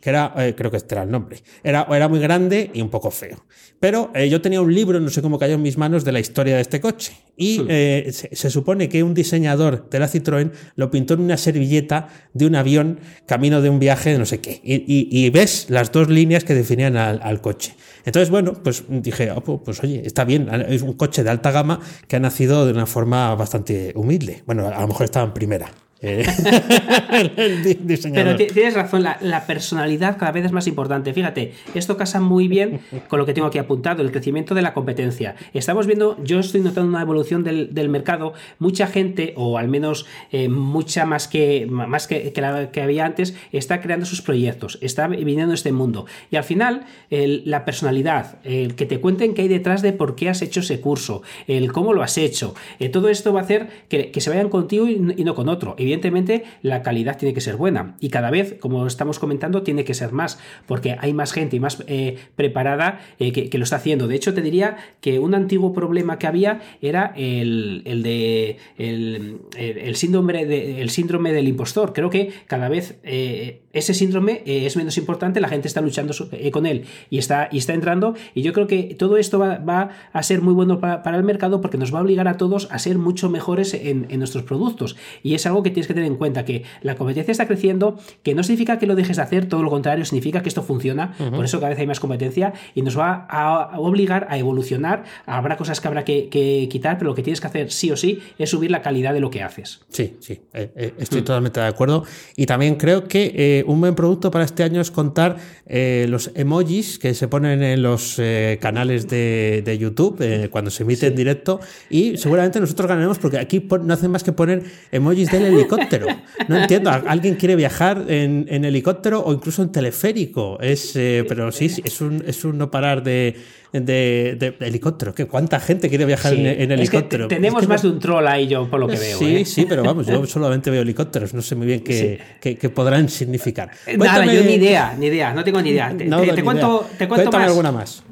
que era, creo que este era el nombre, era, era muy grande y un poco feo. Pero yo tenía un libro, no sé cómo cayó en mis manos, de la historia de este coche. Y eh, se, se supone que un diseñador de la Citroën lo pintó en una servilleta de un avión camino de un viaje de no sé qué. Y, y- y ves las dos líneas que definían al, al coche. Entonces, bueno, pues dije, "Ah, pues, pues, oye, está bien, es un coche de alta gama que ha nacido de una forma bastante humilde. Bueno, a lo mejor estaba en primera. Eh. Pero ti- tienes razón, la, personalidad cada vez es más importante. Fíjate, esto casa muy bien con lo que tengo aquí apuntado, el crecimiento de la competencia. Estamos viendo, yo estoy notando una evolución del, del mercado, mucha gente, o al menos eh, mucha más que, más que, que la que había antes, está creando sus proyectos, está viniendo este mundo. Y al final, la personalidad, el que te cuenten qué hay detrás de por qué has hecho ese curso, el cómo lo has hecho, eh, todo esto va a hacer que, se vayan contigo y no con otro. Evidentemente, la calidad tiene que ser buena y cada vez, como estamos comentando, tiene que ser más, porque hay más gente y más eh, preparada eh, que, lo está haciendo. De hecho, te diría que un antiguo problema que había era el, el de el, síndrome el síndrome del impostor. Creo que cada vez eh, ese síndrome eh, es menos importante, la gente está luchando eh, con él y está, y está entrando. Y yo creo que todo esto va, va a ser muy bueno para, para el mercado porque nos va a obligar a todos a ser mucho mejores en, en nuestros productos. Y es algo que tienes que tener en cuenta, que la competencia está creciendo, que no significa que lo dejes de hacer, todo lo contrario, significa que esto funciona. Por eso cada vez hay más competencia y nos va a, a obligar a evolucionar. Habrá cosas que habrá que, que quitar, pero lo que tienes que hacer sí o sí es subir la calidad de lo que haces. Sí, sí, eh, eh, estoy totalmente de acuerdo. Y también creo que un buen producto para este año es contar eh, los emojis que se ponen en los eh, canales de, de YouTube eh, cuando se emite en directo. Y seguramente nosotros ganaremos porque aquí no hacen más que poner emojis del helicóptero. No entiendo, ¿al- ¿alguien quiere viajar en, en helicóptero o incluso en teleférico? Es, eh, pero sí, sí, es un, es un no parar de, de, de- de helicóptero. ¿Qué, ¿Cuánta gente quiere viajar Sí. en, en Es que helicóptero? te- tenemos Es que más no- de un troll ahí yo, por lo que veo. Sí, ¿eh? sí, pero vamos, yo solamente veo helicópteros, no sé muy bien qué, qué- qué podrán significar. Eh, Nada, Cuéntame- yo ni idea, ni idea, no tengo ni idea. Te, No, te- no, te ni cuento, idea. te cuento Cuéntame más. alguna más.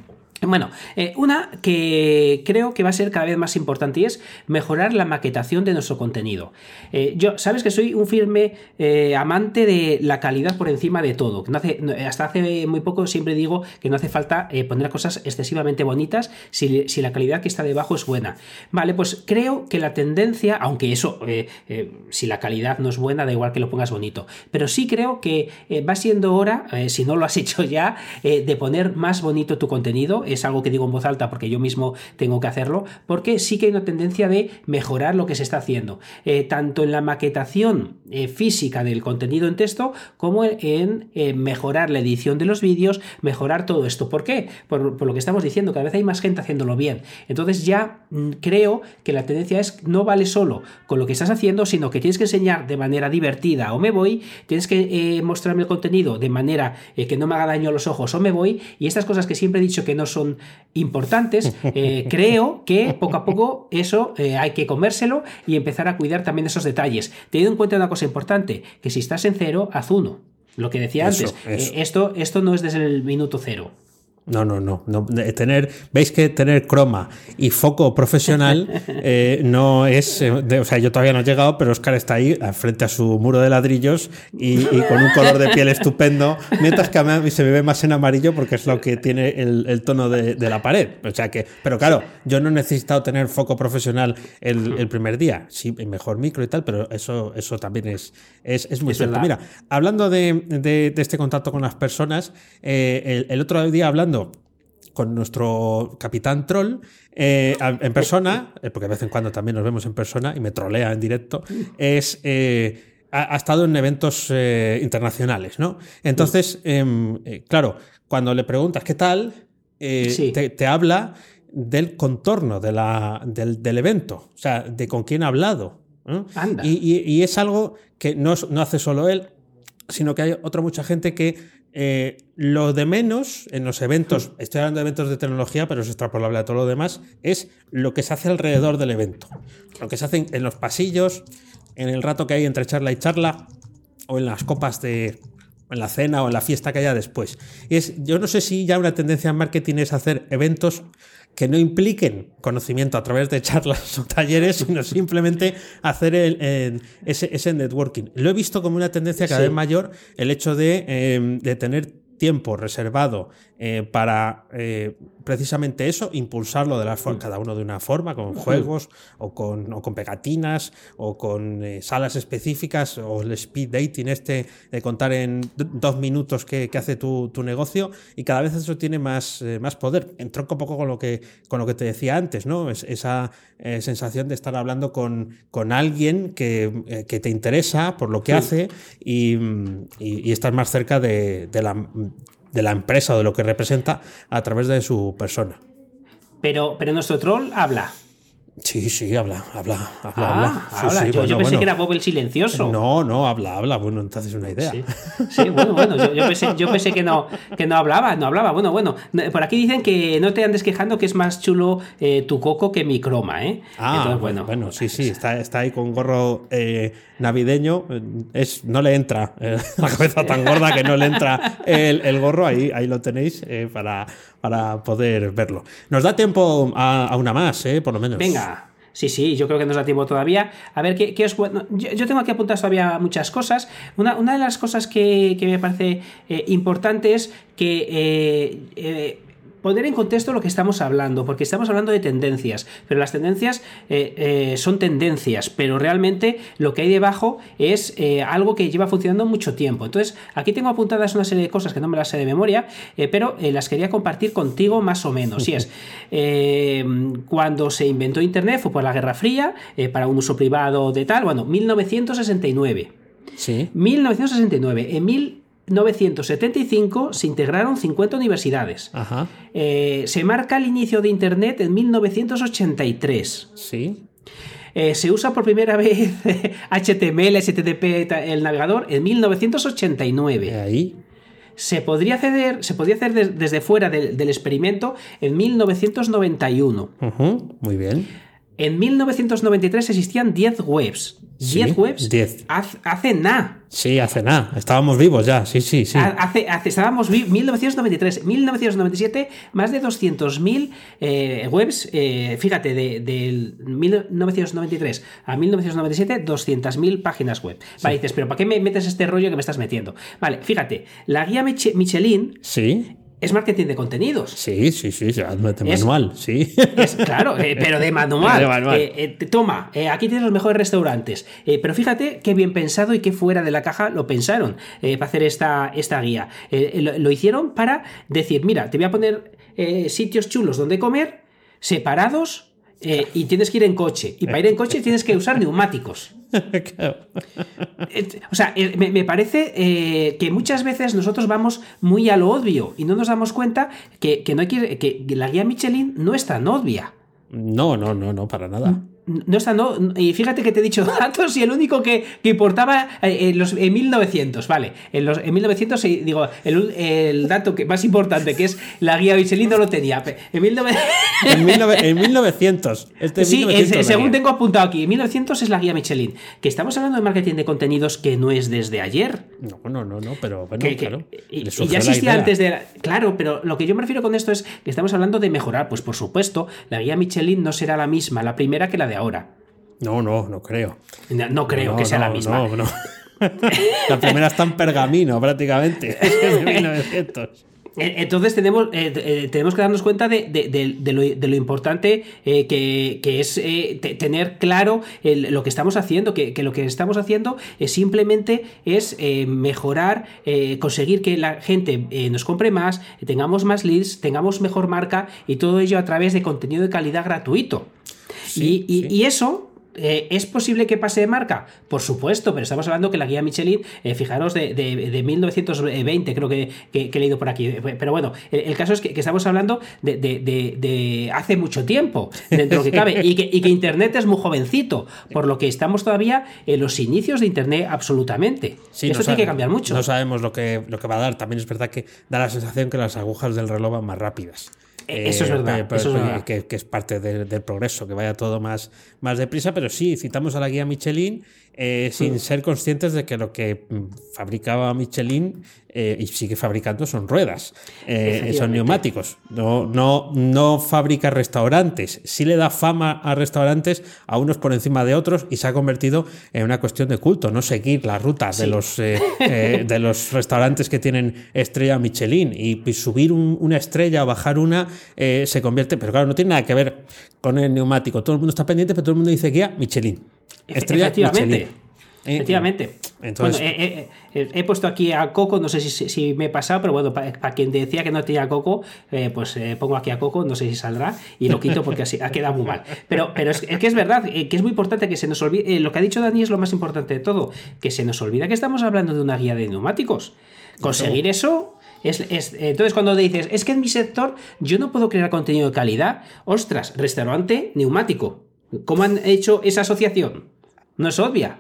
Bueno, eh, una que creo que va a ser cada vez más importante y es mejorar la maquetación de nuestro contenido. Eh, yo, sabes que soy un firme eh, amante de la calidad por encima de todo. hasta hace muy poco siempre digo que no hace falta poner cosas excesivamente bonitas si, si la calidad que está debajo es buena. Vale, pues creo que la tendencia, aunque eso, si la calidad no es buena, da igual que lo pongas bonito, pero sí creo que va siendo hora, si no lo has hecho ya, de poner más bonito tu contenido. Es algo que digo en voz alta porque yo mismo tengo que hacerlo, porque sí que hay una tendencia de mejorar lo que se está haciendo, eh, tanto en la maquetación eh, física del contenido en texto como en eh, mejorar la edición de los vídeos, mejorar todo esto. ¿Por qué? Por, lo que estamos diciendo, cada vez hay más gente haciéndolo bien. Entonces ya mm, creo que la tendencia es no vale solo con lo que estás haciendo, sino que tienes que enseñar de manera divertida o me voy, tienes que mostrarme el contenido de manera que no me haga daño a los ojos o me voy, y estas cosas que siempre he dicho que no son importantes, eh, creo que poco a poco eso eh, hay que comérselo y empezar a cuidar también esos detalles. Teniendo en cuenta una cosa importante, que si estás en cero, haz uno. Lo que decía Eso, antes, eso. eh, esto, esto no es desde el minuto cero. No, no, no. Tener, Veis que tener croma y foco profesional eh, no es. eh, de- o sea, yo todavía no he llegado, pero Oscar está ahí al frente a su muro de ladrillos y, y con un color de piel estupendo, mientras que a mí se me ve más en amarillo porque es lo que tiene el, el tono de, de la pared. O sea que, pero claro, yo no he necesitado tener foco profesional el, el primer día. Sí, mejor micro y tal, pero eso, eso también es, es, es muy Es. Mira, hablando de, de- de este contacto con las personas, eh, el, el otro día hablando con nuestro capitán troll eh, en persona, eh, porque de vez en cuando también nos vemos en persona y me trolea en directo, es... eh, ha, ha estado en eventos eh, internacionales, ¿no? Entonces, em, claro, cuando le preguntas qué tal, Sí. te, te habla del contorno de la, del, del evento, o sea, de con quién ha hablado. Anda. Y, y- y es algo que no, no hace solo él, sino que hay otra mucha gente que eh, lo de menos en los eventos, estoy hablando de eventos de tecnología, pero es extrapolable a todo lo demás, es lo que se hace alrededor del evento. Lo que se hace en los pasillos, en el rato que hay entre charla y charla, o en las copas de, en la cena o en la fiesta que haya después. Y es, yo no sé si ya una tendencia en marketing es hacer eventos que no impliquen conocimiento a través de charlas o talleres, sino simplemente hacer el, ese, networking. Lo he visto como una tendencia cada vez mayor el hecho de, eh, de tener tiempo reservado eh, para eh, precisamente eso, impulsarlo de la forma, cada uno de una forma, con juegos o con, o con pegatinas o con eh, salas específicas o el speed dating este de contar en dos minutos qué, hace tu, negocio y cada vez eso tiene más, más poder. Entronco un poco con lo que, con lo que te decía antes, ¿no? Es, esa sensación de estar hablando con, con alguien que, te interesa por lo que hace y, y, estar más cerca de, de la de la empresa o de lo que representa a través de su persona. Pero, pero nuestro troll habla. Sí, sí, habla, habla, habla, ah, yo, pensé que era Bob el silencioso. No, no, habla, habla. Bueno, entonces una idea. Sí, bueno, bueno, yo, pensé, que, no, que no hablaba, no hablaba. Bueno, bueno, por aquí dicen que no te andes quejando que es más chulo eh, tu coco que mi croma, ¿eh? Ah, bueno. Bueno, sí, sí, está, está ahí con gorro eh, navideño. Es, no le entra eh, la cabeza tan gorda que no le entra el, gorro. Ahí, ahí lo tenéis para, para poder verlo. Nos da tiempo a, a una más, ¿eh? Por lo menos. Venga. Sí, sí, yo creo que nos da tiempo todavía. A ver, ¿qué, qué os yo, tengo aquí apuntadas todavía muchas cosas. Una, de las cosas que, me parece eh, importante es que eh, eh, poner en contexto lo que estamos hablando, porque estamos hablando de tendencias, pero las tendencias eh, eh, son tendencias, pero realmente lo que hay debajo es eh, algo que lleva funcionando mucho tiempo. Entonces, aquí tengo apuntadas una serie de cosas que no me las sé de memoria, pero las quería compartir contigo más o menos. Y es, cuando se inventó Internet fue por la Guerra Fría, para un uso privado de tal, bueno, 1969. Sí. 1969. En mil 1975 se integraron 50 universidades. Eh, se marca el inicio de Internet en 1983. Sí. Eh, se usa por primera vez HTML, HTTP, el navegador, en 1989. Ahí. Se podría, acceder, se podría hacer desde fuera del experimento en 1991. Muy bien. En 1993 existían 10 webs. 10 webs 10. Hace, nada. Sí, hace nada. Estábamos vivos ya, sí, sí, sí. Hace, hace estábamos vivos. 1993, 1997, más de 200.000 eh, webs. Eh, fíjate, de, de, 1993 a 1997, 200.000 páginas web. Vale, dices, pero ¿para qué me metes este rollo que me estás metiendo? Vale, fíjate, la guía Michelin sí es marketing de contenidos. Sí, sí, sí, de manual, sí. claro, eh, pero de manual. Eh, eh, toma, aquí tienes los mejores restaurantes. pero fíjate qué bien pensado y qué fuera de la caja lo pensaron para hacer esta, esta guía. lo, hicieron para decir, mira, te voy a poner sitios chulos donde comer, separados, y tienes que ir en coche. Y para ir en coche tienes que usar neumáticos. O sea, eh, me, parece eh, que muchas veces nosotros vamos muy a lo obvio y no nos damos cuenta que, no hay que, que la guía Michelin no es tan obvia. No, no, no, no, para nada. No está, no. Y fíjate que te he dicho datos y el único que, importaba eh, en, los, en 1900, vale. En, los, en 1900, digo, el, dato que más importante, que es la guía Michelin, no lo tenía. En, en, 1900. Este sí, según tengo apuntado aquí, en 1900 es la guía Michelin. Que estamos hablando de marketing de contenidos que no es desde ayer. No, no, no, no pero bueno, claro. y, ya existía antes de. Claro, pero lo que yo me refiero con esto es que estamos hablando de mejorar. Pues por supuesto, la guía Michelin no será la misma, la primera que la de ahora. No, no, no creo. No, creo que sea la misma. No, no. la primera está en pergamino, prácticamente. De 1900. Entonces tenemos, eh, eh, tenemos que darnos cuenta de, lo, importante eh, que, es tener claro lo que estamos haciendo, que, lo que estamos haciendo es simplemente es mejorar, conseguir que la gente nos compre más, tengamos más leads, tengamos mejor marca y todo ello a través de contenido de calidad gratuito. Y, eso Eh, ¿Es posible que pase de marca? Por supuesto, pero estamos hablando que la guía Michelin, eh, fijaros, de, de, 1920, creo que, que, he leído por aquí. Pero bueno, el, caso es que, estamos hablando de, hace mucho tiempo, dentro de lo que cabe, y que, y que Internet es muy jovencito, por lo que estamos todavía en los inicios de Internet absolutamente. Sí, Eso tiene que cambiar mucho. No sabemos lo que, lo que va a dar. También es verdad que da la sensación que las agujas del reloj van más rápidas. Eh, eso es verdad. Que, es parte del, progreso, que vaya todo más, más deprisa, pero sí, citamos a la guía Michelin eh, sin mm. ser conscientes de que lo que mm, fabricaba Michelin eh, y sigue fabricando son ruedas, son neumáticos. No, no, no fabrica restaurantes, sí le da fama a restaurantes a unos por encima de otros y se ha convertido en una cuestión de culto, no seguir la ruta de, los, de los restaurantes que tienen estrella Michelin y, subir una estrella o bajar una eh, se convierte, pero claro, no tiene nada que ver con el neumático. Todo el mundo está pendiente, pero todo el mundo dice guía Michelin. Estrella Efectivamente. Michelin. Eh, Efectivamente. Entonces, eh, he puesto aquí a Coco, no sé si, me he pasado, pero bueno, para, quien decía que no tenía Coco, pues pongo aquí a Coco, no sé si saldrá, y lo quito porque así ha quedado muy mal. Pero, pero es, que es verdad, que es muy importante que se nos olvide, lo que ha dicho Dani es lo más importante de todo, que se nos olvida que estamos hablando de una guía de neumáticos. Conseguir eso entonces, cuando dices, es que en mi sector yo no puedo crear contenido de calidad, ostras, restaurante neumático. ¿Cómo han hecho esa asociación? No es obvia.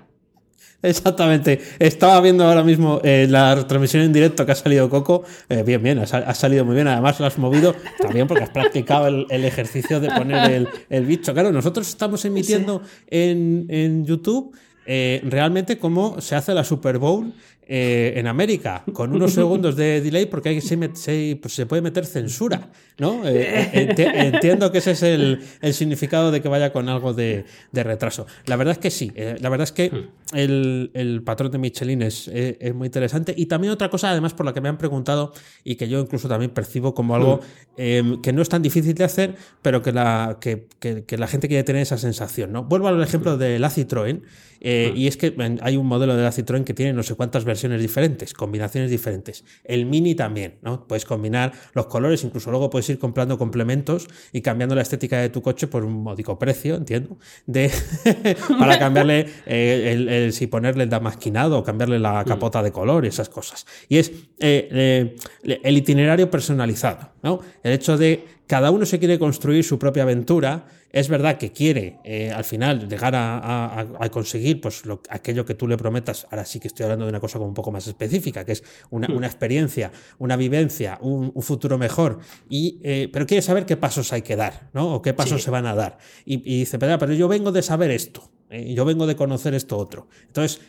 Exactamente. Estaba viendo ahora mismo eh, la retransmisión en directo que ha salido Coco. Eh, bien, bien, ha, salido muy bien. Además, lo has movido también porque has practicado el, ejercicio de poner el, bicho. Claro, nosotros estamos emitiendo en, en YouTube eh, realmente cómo se hace la Super Bowl eh, en América, con unos segundos de delay, porque hay, se, se, pues se puede meter censura, ¿no? Eh, entiendo que ese es el, significado de que vaya con algo de, retraso. La verdad es que sí, la verdad es que hmm. el, patrón de Michelin es, muy interesante. Y también otra cosa, además, por la que me han preguntado y que yo incluso también percibo como algo hmm. que no es tan difícil de hacer, pero que la, que, que la gente quiere tener esa sensación, ¿no? Vuelvo al ejemplo de la Citroën. Eh, y es que hay un modelo de la Citroën que tiene no sé cuántas versiones diferentes, combinaciones diferentes. El Mini también, ¿no? Puedes combinar los colores, incluso luego puedes ir comprando complementos y cambiando la estética de tu coche por un módico precio, entiendo, de para cambiarle eh, el, si ponerle el damasquinado o cambiarle la capota de color, esas cosas. Y es eh, el itinerario personalizado, ¿no? El hecho de cada uno se quiere construir su propia aventura. Es verdad que quiere eh, al final llegar a, conseguir pues, lo, aquello que tú le prometas. Ahora sí que estoy hablando de una cosa como un poco más específica, que es una, experiencia, una vivencia, un, futuro mejor. Y, eh, pero quiere saber qué pasos hay que dar, ¿no? O qué pasos se van a dar. Y, dice, pero, pero yo vengo de saber esto. Eh, yo vengo de conocer esto otro. Entonces,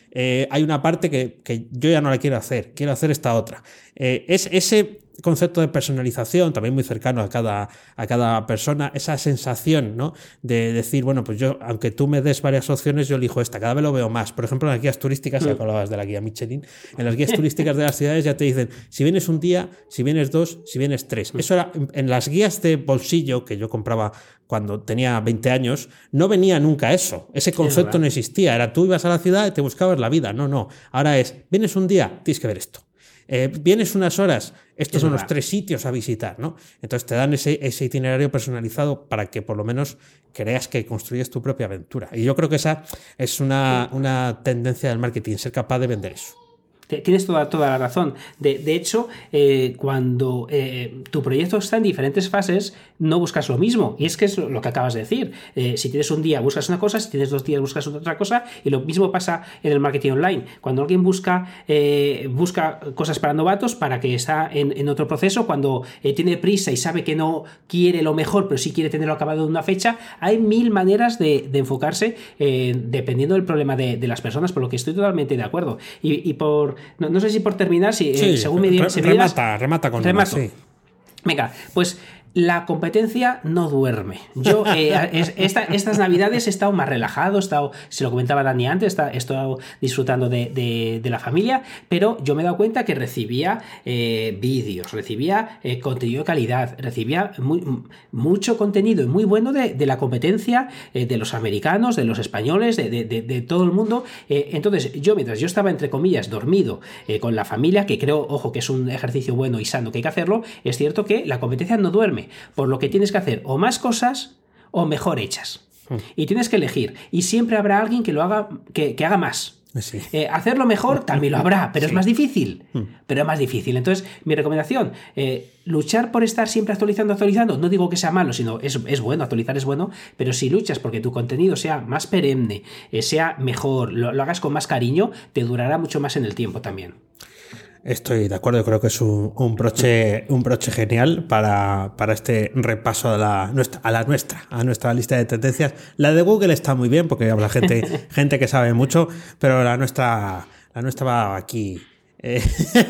hay una parte que, que, yo ya no la quiero hacer, quiero hacer esta otra. es ese concepto de personalización, también muy cercano a cada, a cada persona, esa sensación ¿no? de decir, bueno, pues yo, aunque tú me des varias opciones, yo elijo esta, cada vez lo veo más. Por ejemplo, en las guías turísticas, ya mm. hablabas de la guía Michelin, en las guías turísticas de las ciudades ya te dicen, si vienes un día, si vienes dos, si vienes tres. Mm. Eso era, en las guías de bolsillo que yo compraba cuando tenía 20 años, no venía nunca eso. Ese concepto no existía. Era tú ibas a la ciudad y te buscabas la vida. No, no. Ahora es, vienes un día, tienes que ver esto. Eh, vienes unas horas, estos son los tres sitios a visitar, ¿no? Entonces te dan ese, ese, itinerario personalizado para que por lo menos creas que construyes tu propia aventura. Y yo creo que esa es una, una tendencia del marketing, ser capaz de vender eso. Tienes toda, toda la razón. De, hecho, eh, cuando eh, tu proyecto está en diferentes fases, no buscas lo mismo. Y es que es lo que acabas de decir. Eh, si tienes un día, buscas una cosa, si tienes dos días, buscas otra cosa. Y lo mismo pasa en el marketing online. Cuando alguien busca, busca cosas para novatos, para que está en, otro proceso, cuando tiene prisa y sabe que no quiere lo mejor, pero sí quiere tenerlo acabado en una fecha, hay mil maneras de, enfocarse dependiendo del problema de, las personas, por lo que estoy totalmente de acuerdo. y por no, sé si por terminar, si eh, según me, remata, remata con remato. Venga, pues la competencia no duerme. Yo eh, estas navidades he estado más relajado, he estado, se lo comentaba Dani antes, he estado disfrutando de, la familia, pero yo me he dado cuenta que recibía eh, vídeos, recibía eh, contenido de calidad, recibía mucho contenido y muy bueno de, la competencia de los americanos, de los españoles, de, todo el mundo. entonces, yo mientras yo estaba, entre comillas, dormido con la familia, que creo, ojo, que es un ejercicio bueno y sano que hay que hacerlo, es cierto que la competencia no duerme por lo que tienes que hacer o más cosas o mejor hechas. Y tienes que elegir. Y siempre habrá alguien que lo haga, que, haga más. Eh, hacerlo mejor también lo habrá, pero es más difícil. Hmm. Pero es más difícil. Entonces, mi recomendación, eh, luchar por estar siempre actualizando, actualizando, no digo que sea malo, sino es, es bueno, actualizar es bueno, pero si luchas porque tu contenido sea más perenne, eh, sea mejor, lo hagas con más cariño, te durará mucho más en el tiempo también. Estoy de acuerdo, creo que es un, broche, un broche genial para, este repaso a la, nuestra, a la nuestra, a nuestra lista de tendencias. La de Google está muy bien porque habla gente, gente que sabe mucho, pero la nuestra, la nuestra va aquí. Eh,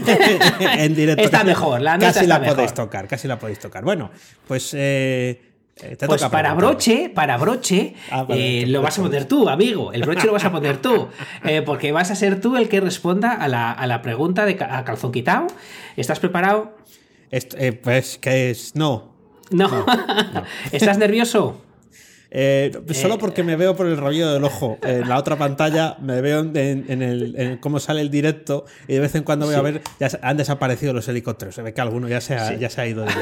en directo. Está mejor, la nuestra casi la podéis tocar, casi la podéis tocar. Bueno, pues eh, eh, pues para broche, para broche, ah, eh, lo vas a poner tú, amigo. El broche lo vas a poner tú. Eh, porque vas a ser tú el que responda a la, pregunta de a calzón quitado. ¿Estás preparado? pues que es. No. no. ¿Estás nervioso? Eh, solo eh, porque me veo por el rollo del ojo. En la otra pantalla me veo en, el, cómo sale el directo y de vez en cuando voy a ver, ya han desaparecido los helicópteros. Se ve que alguno ya se ha, ya se ha ido de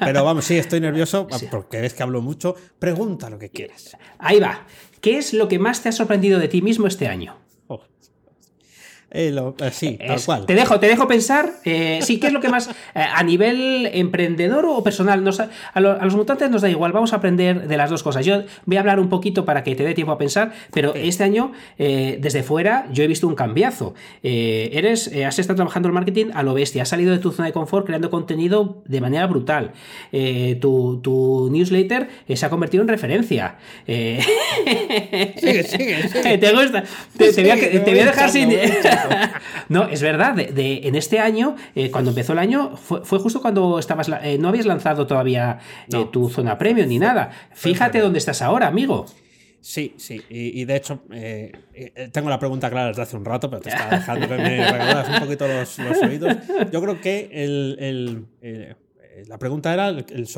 Pero vamos, sí, estoy nervioso porque ves que hablo mucho. Pregunta lo que quieras. Ahí va. ¿Qué es lo que más te ha sorprendido de ti mismo este año? Eh, eh, sí, tal cual. Te dejo, te dejo pensar. Eh, sí, ¿qué es lo que más. a nivel emprendedor o personal? a, los mutantes nos da igual, vamos a aprender de las dos cosas. Yo voy a hablar un poquito para que te dé tiempo a pensar, pero este año, desde fuera, yo he visto un cambiazo. eres, has estado trabajando en marketing a lo bestia, has salido de tu zona de confort creando contenido de manera brutal. Tu, newsletter se ha convertido en referencia. sigue, sigue, ¿Te gusta? Te, voy, a, dejar sin. no, es verdad. De, en este año, eh, cuando empezó el año, fue, justo cuando estabas eh, no habías lanzado todavía eh, tu zona premium ni nada. Fíjate dónde estás ahora, amigo. Sí, sí, y, de hecho tengo la pregunta clara desde hace un rato, pero te estaba dejando que me regalaras un poquito los, oídos. Yo creo que el, la pregunta era el,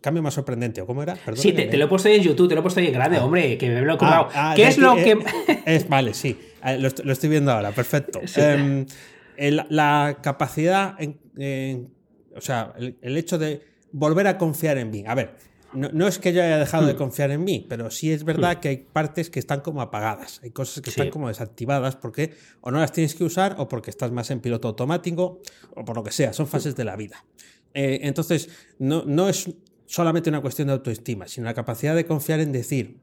cambio más sorprendente, ¿o cómo era? sí, te, lo he puesto ahí en YouTube, te lo he puesto ahí en grande, ah. hombre, que me lo he curado. Ah, ah, ¿Qué es lo que...? es, vale, sí. Ah, lo, estoy viendo ahora, perfecto. Em, la capacidad, o sea, el, hecho de volver a confiar en mí. A ver, no, es que yo haya dejado de hmm. confiar en mí, pero sí es verdad hmm. que hay partes que están como apagadas, hay cosas que están como desactivadas porque o no las tienes que usar o porque estás más en piloto automático o por lo que sea, son fases de la vida. Eh, entonces, no, no es solamente una cuestión de autoestima, sino la capacidad de confiar en decir,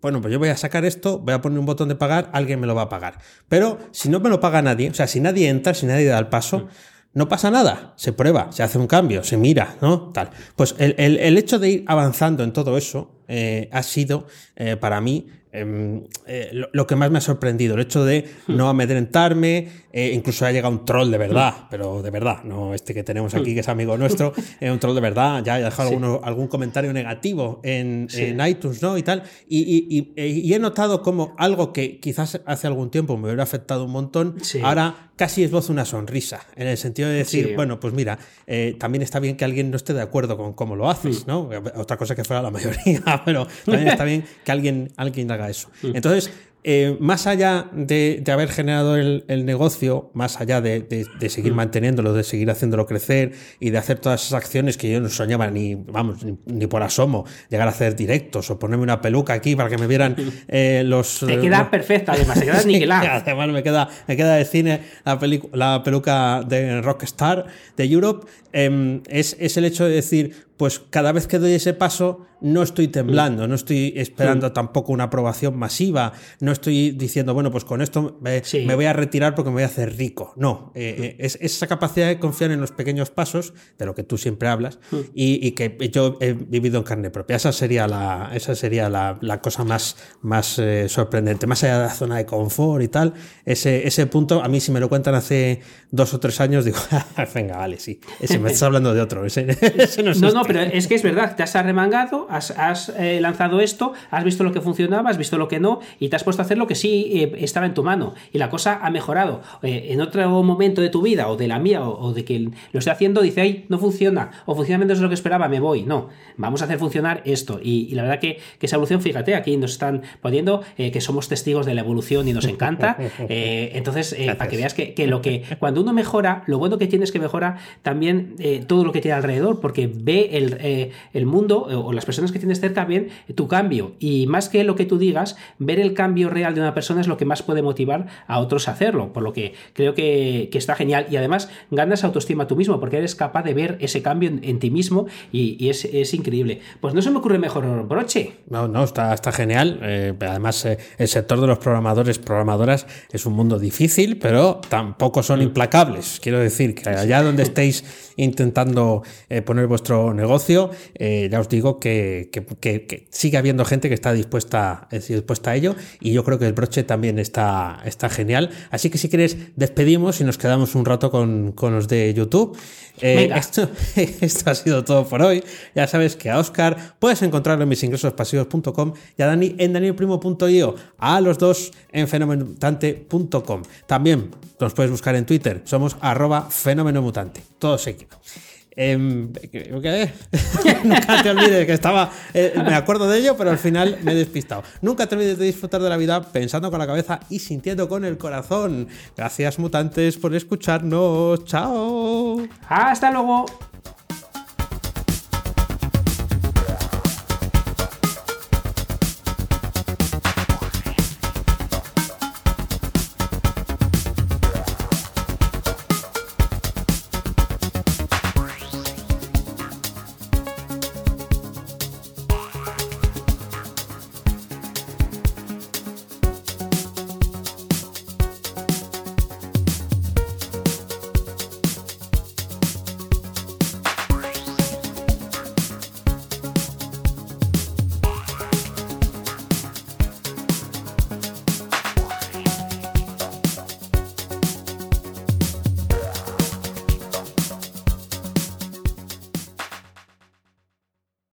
bueno, pues yo voy a sacar esto, voy a poner un botón de pagar, alguien me lo va a pagar. Pero si no me lo paga nadie, o sea, si nadie entra, si nadie da el paso, mm. no pasa nada. Se prueba, se hace un cambio, se mira, ¿no? Tal. Pues el, hecho de ir avanzando en todo eso eh, ha sido eh, para mí Em, eh, lo, que más me ha sorprendido, el hecho de hmm. no amedrentarme, incluso ha llegado un troll de verdad, hmm. pero de verdad, no este que tenemos aquí hmm. que es amigo nuestro, eh, un troll de verdad, ya ha dejado algún comentario negativo en, iTunes, ¿no? Y tal, y, he notado como algo que quizás hace algún tiempo me hubiera afectado un montón, ahora casi esboza una sonrisa, en el sentido de decir, bueno, pues mira, también está bien que alguien no esté de acuerdo con cómo lo haces, ¿no? Otra cosa que fuera la mayoría, pero también está bien que alguien, alguien eso. Mm. Entonces, eh, más allá de, haber generado el, negocio, más allá de, seguir mm. manteniéndolo, de seguir haciéndolo crecer y de hacer todas esas acciones que yo no soñaba ni, vamos, ni, por asomo, llegar a hacer directos o ponerme una peluca aquí para que me vieran eh, los... Te queda perfecta, además, te queda aniquilada. además me queda, me queda de cine la, la peluca de Rockstar de Europe. Em, es, es el hecho de decir, pues cada vez que doy ese paso no estoy temblando, no estoy esperando tampoco una aprobación masiva, no estoy diciendo, bueno, pues con esto me, voy a retirar porque me voy a hacer rico. No, eh, eh, es esa capacidad de confiar en los pequeños pasos, de lo que tú siempre hablas, y, que yo he vivido en carne propia. Esa sería la, esa sería la, cosa más, más eh, sorprendente, más allá de la zona de confort y tal, ese, ese punto, a mí si me lo cuentan hace dos o tres años, digo, venga, vale, sí, ese me estás hablando de otro, ese, no, no, no, pero es que es verdad, te has arremangado, has, eh, lanzado esto, has visto lo que funcionaba, has visto lo que no, y te has puesto a hacer lo que sí eh, estaba en tu mano. Y la cosa ha mejorado. Eh, en otro momento de tu vida, o de la mía, o, de que lo esté haciendo, dice, ay, no funciona, o funciona menos de lo que esperaba, me voy. No, vamos a hacer funcionar esto. Y, la verdad que, esa evolución, fíjate, aquí nos están poniendo que somos testigos de la evolución y nos encanta. entonces, para que veas que, que, lo que cuando uno mejora, lo bueno que tiene es que mejora también todo lo que tiene alrededor, porque ve el, eh, el mundo o las personas que tienes cerca ven tu cambio. Y más que lo que tú digas, ver el cambio real de una persona es lo que más puede motivar a otros a hacerlo. Por lo que creo que, está genial. Y además ganas autoestima tú mismo, porque eres capaz de ver ese cambio en, ti mismo y, es, increíble. Pues no se me ocurre mejor broche. No, no, está, está genial. Eh, además, eh, el sector de los programadores, programadoras, es un mundo difícil, pero tampoco son mm. implacables. Quiero decir que allá donde estéis intentando eh, poner vuestro negocio, ya os digo que, sigue habiendo gente que está dispuesta, dispuesta a ello y yo creo que el broche también está, está genial. Así que si quieres, despedimos y nos quedamos un rato con, los de YouTube. Eh, esto, esto, ha sido todo por hoy. Ya sabes que a Oscar puedes encontrarlo en misingresospasivos.com y a Dani en danielprimo.io. A los dos en fenomenotante.com. También nos puedes buscar en Twitter. Somos arroba fenomenomutante. Todo seguido. Em, Nunca te olvides que estaba. Eh, me acuerdo de ello, pero al final me he despistado. Nunca te olvides de disfrutar de la vida pensando con la cabeza y sintiendo con el corazón. Gracias, mutantes, por escucharnos. ¡Chao! ¡Hasta luego!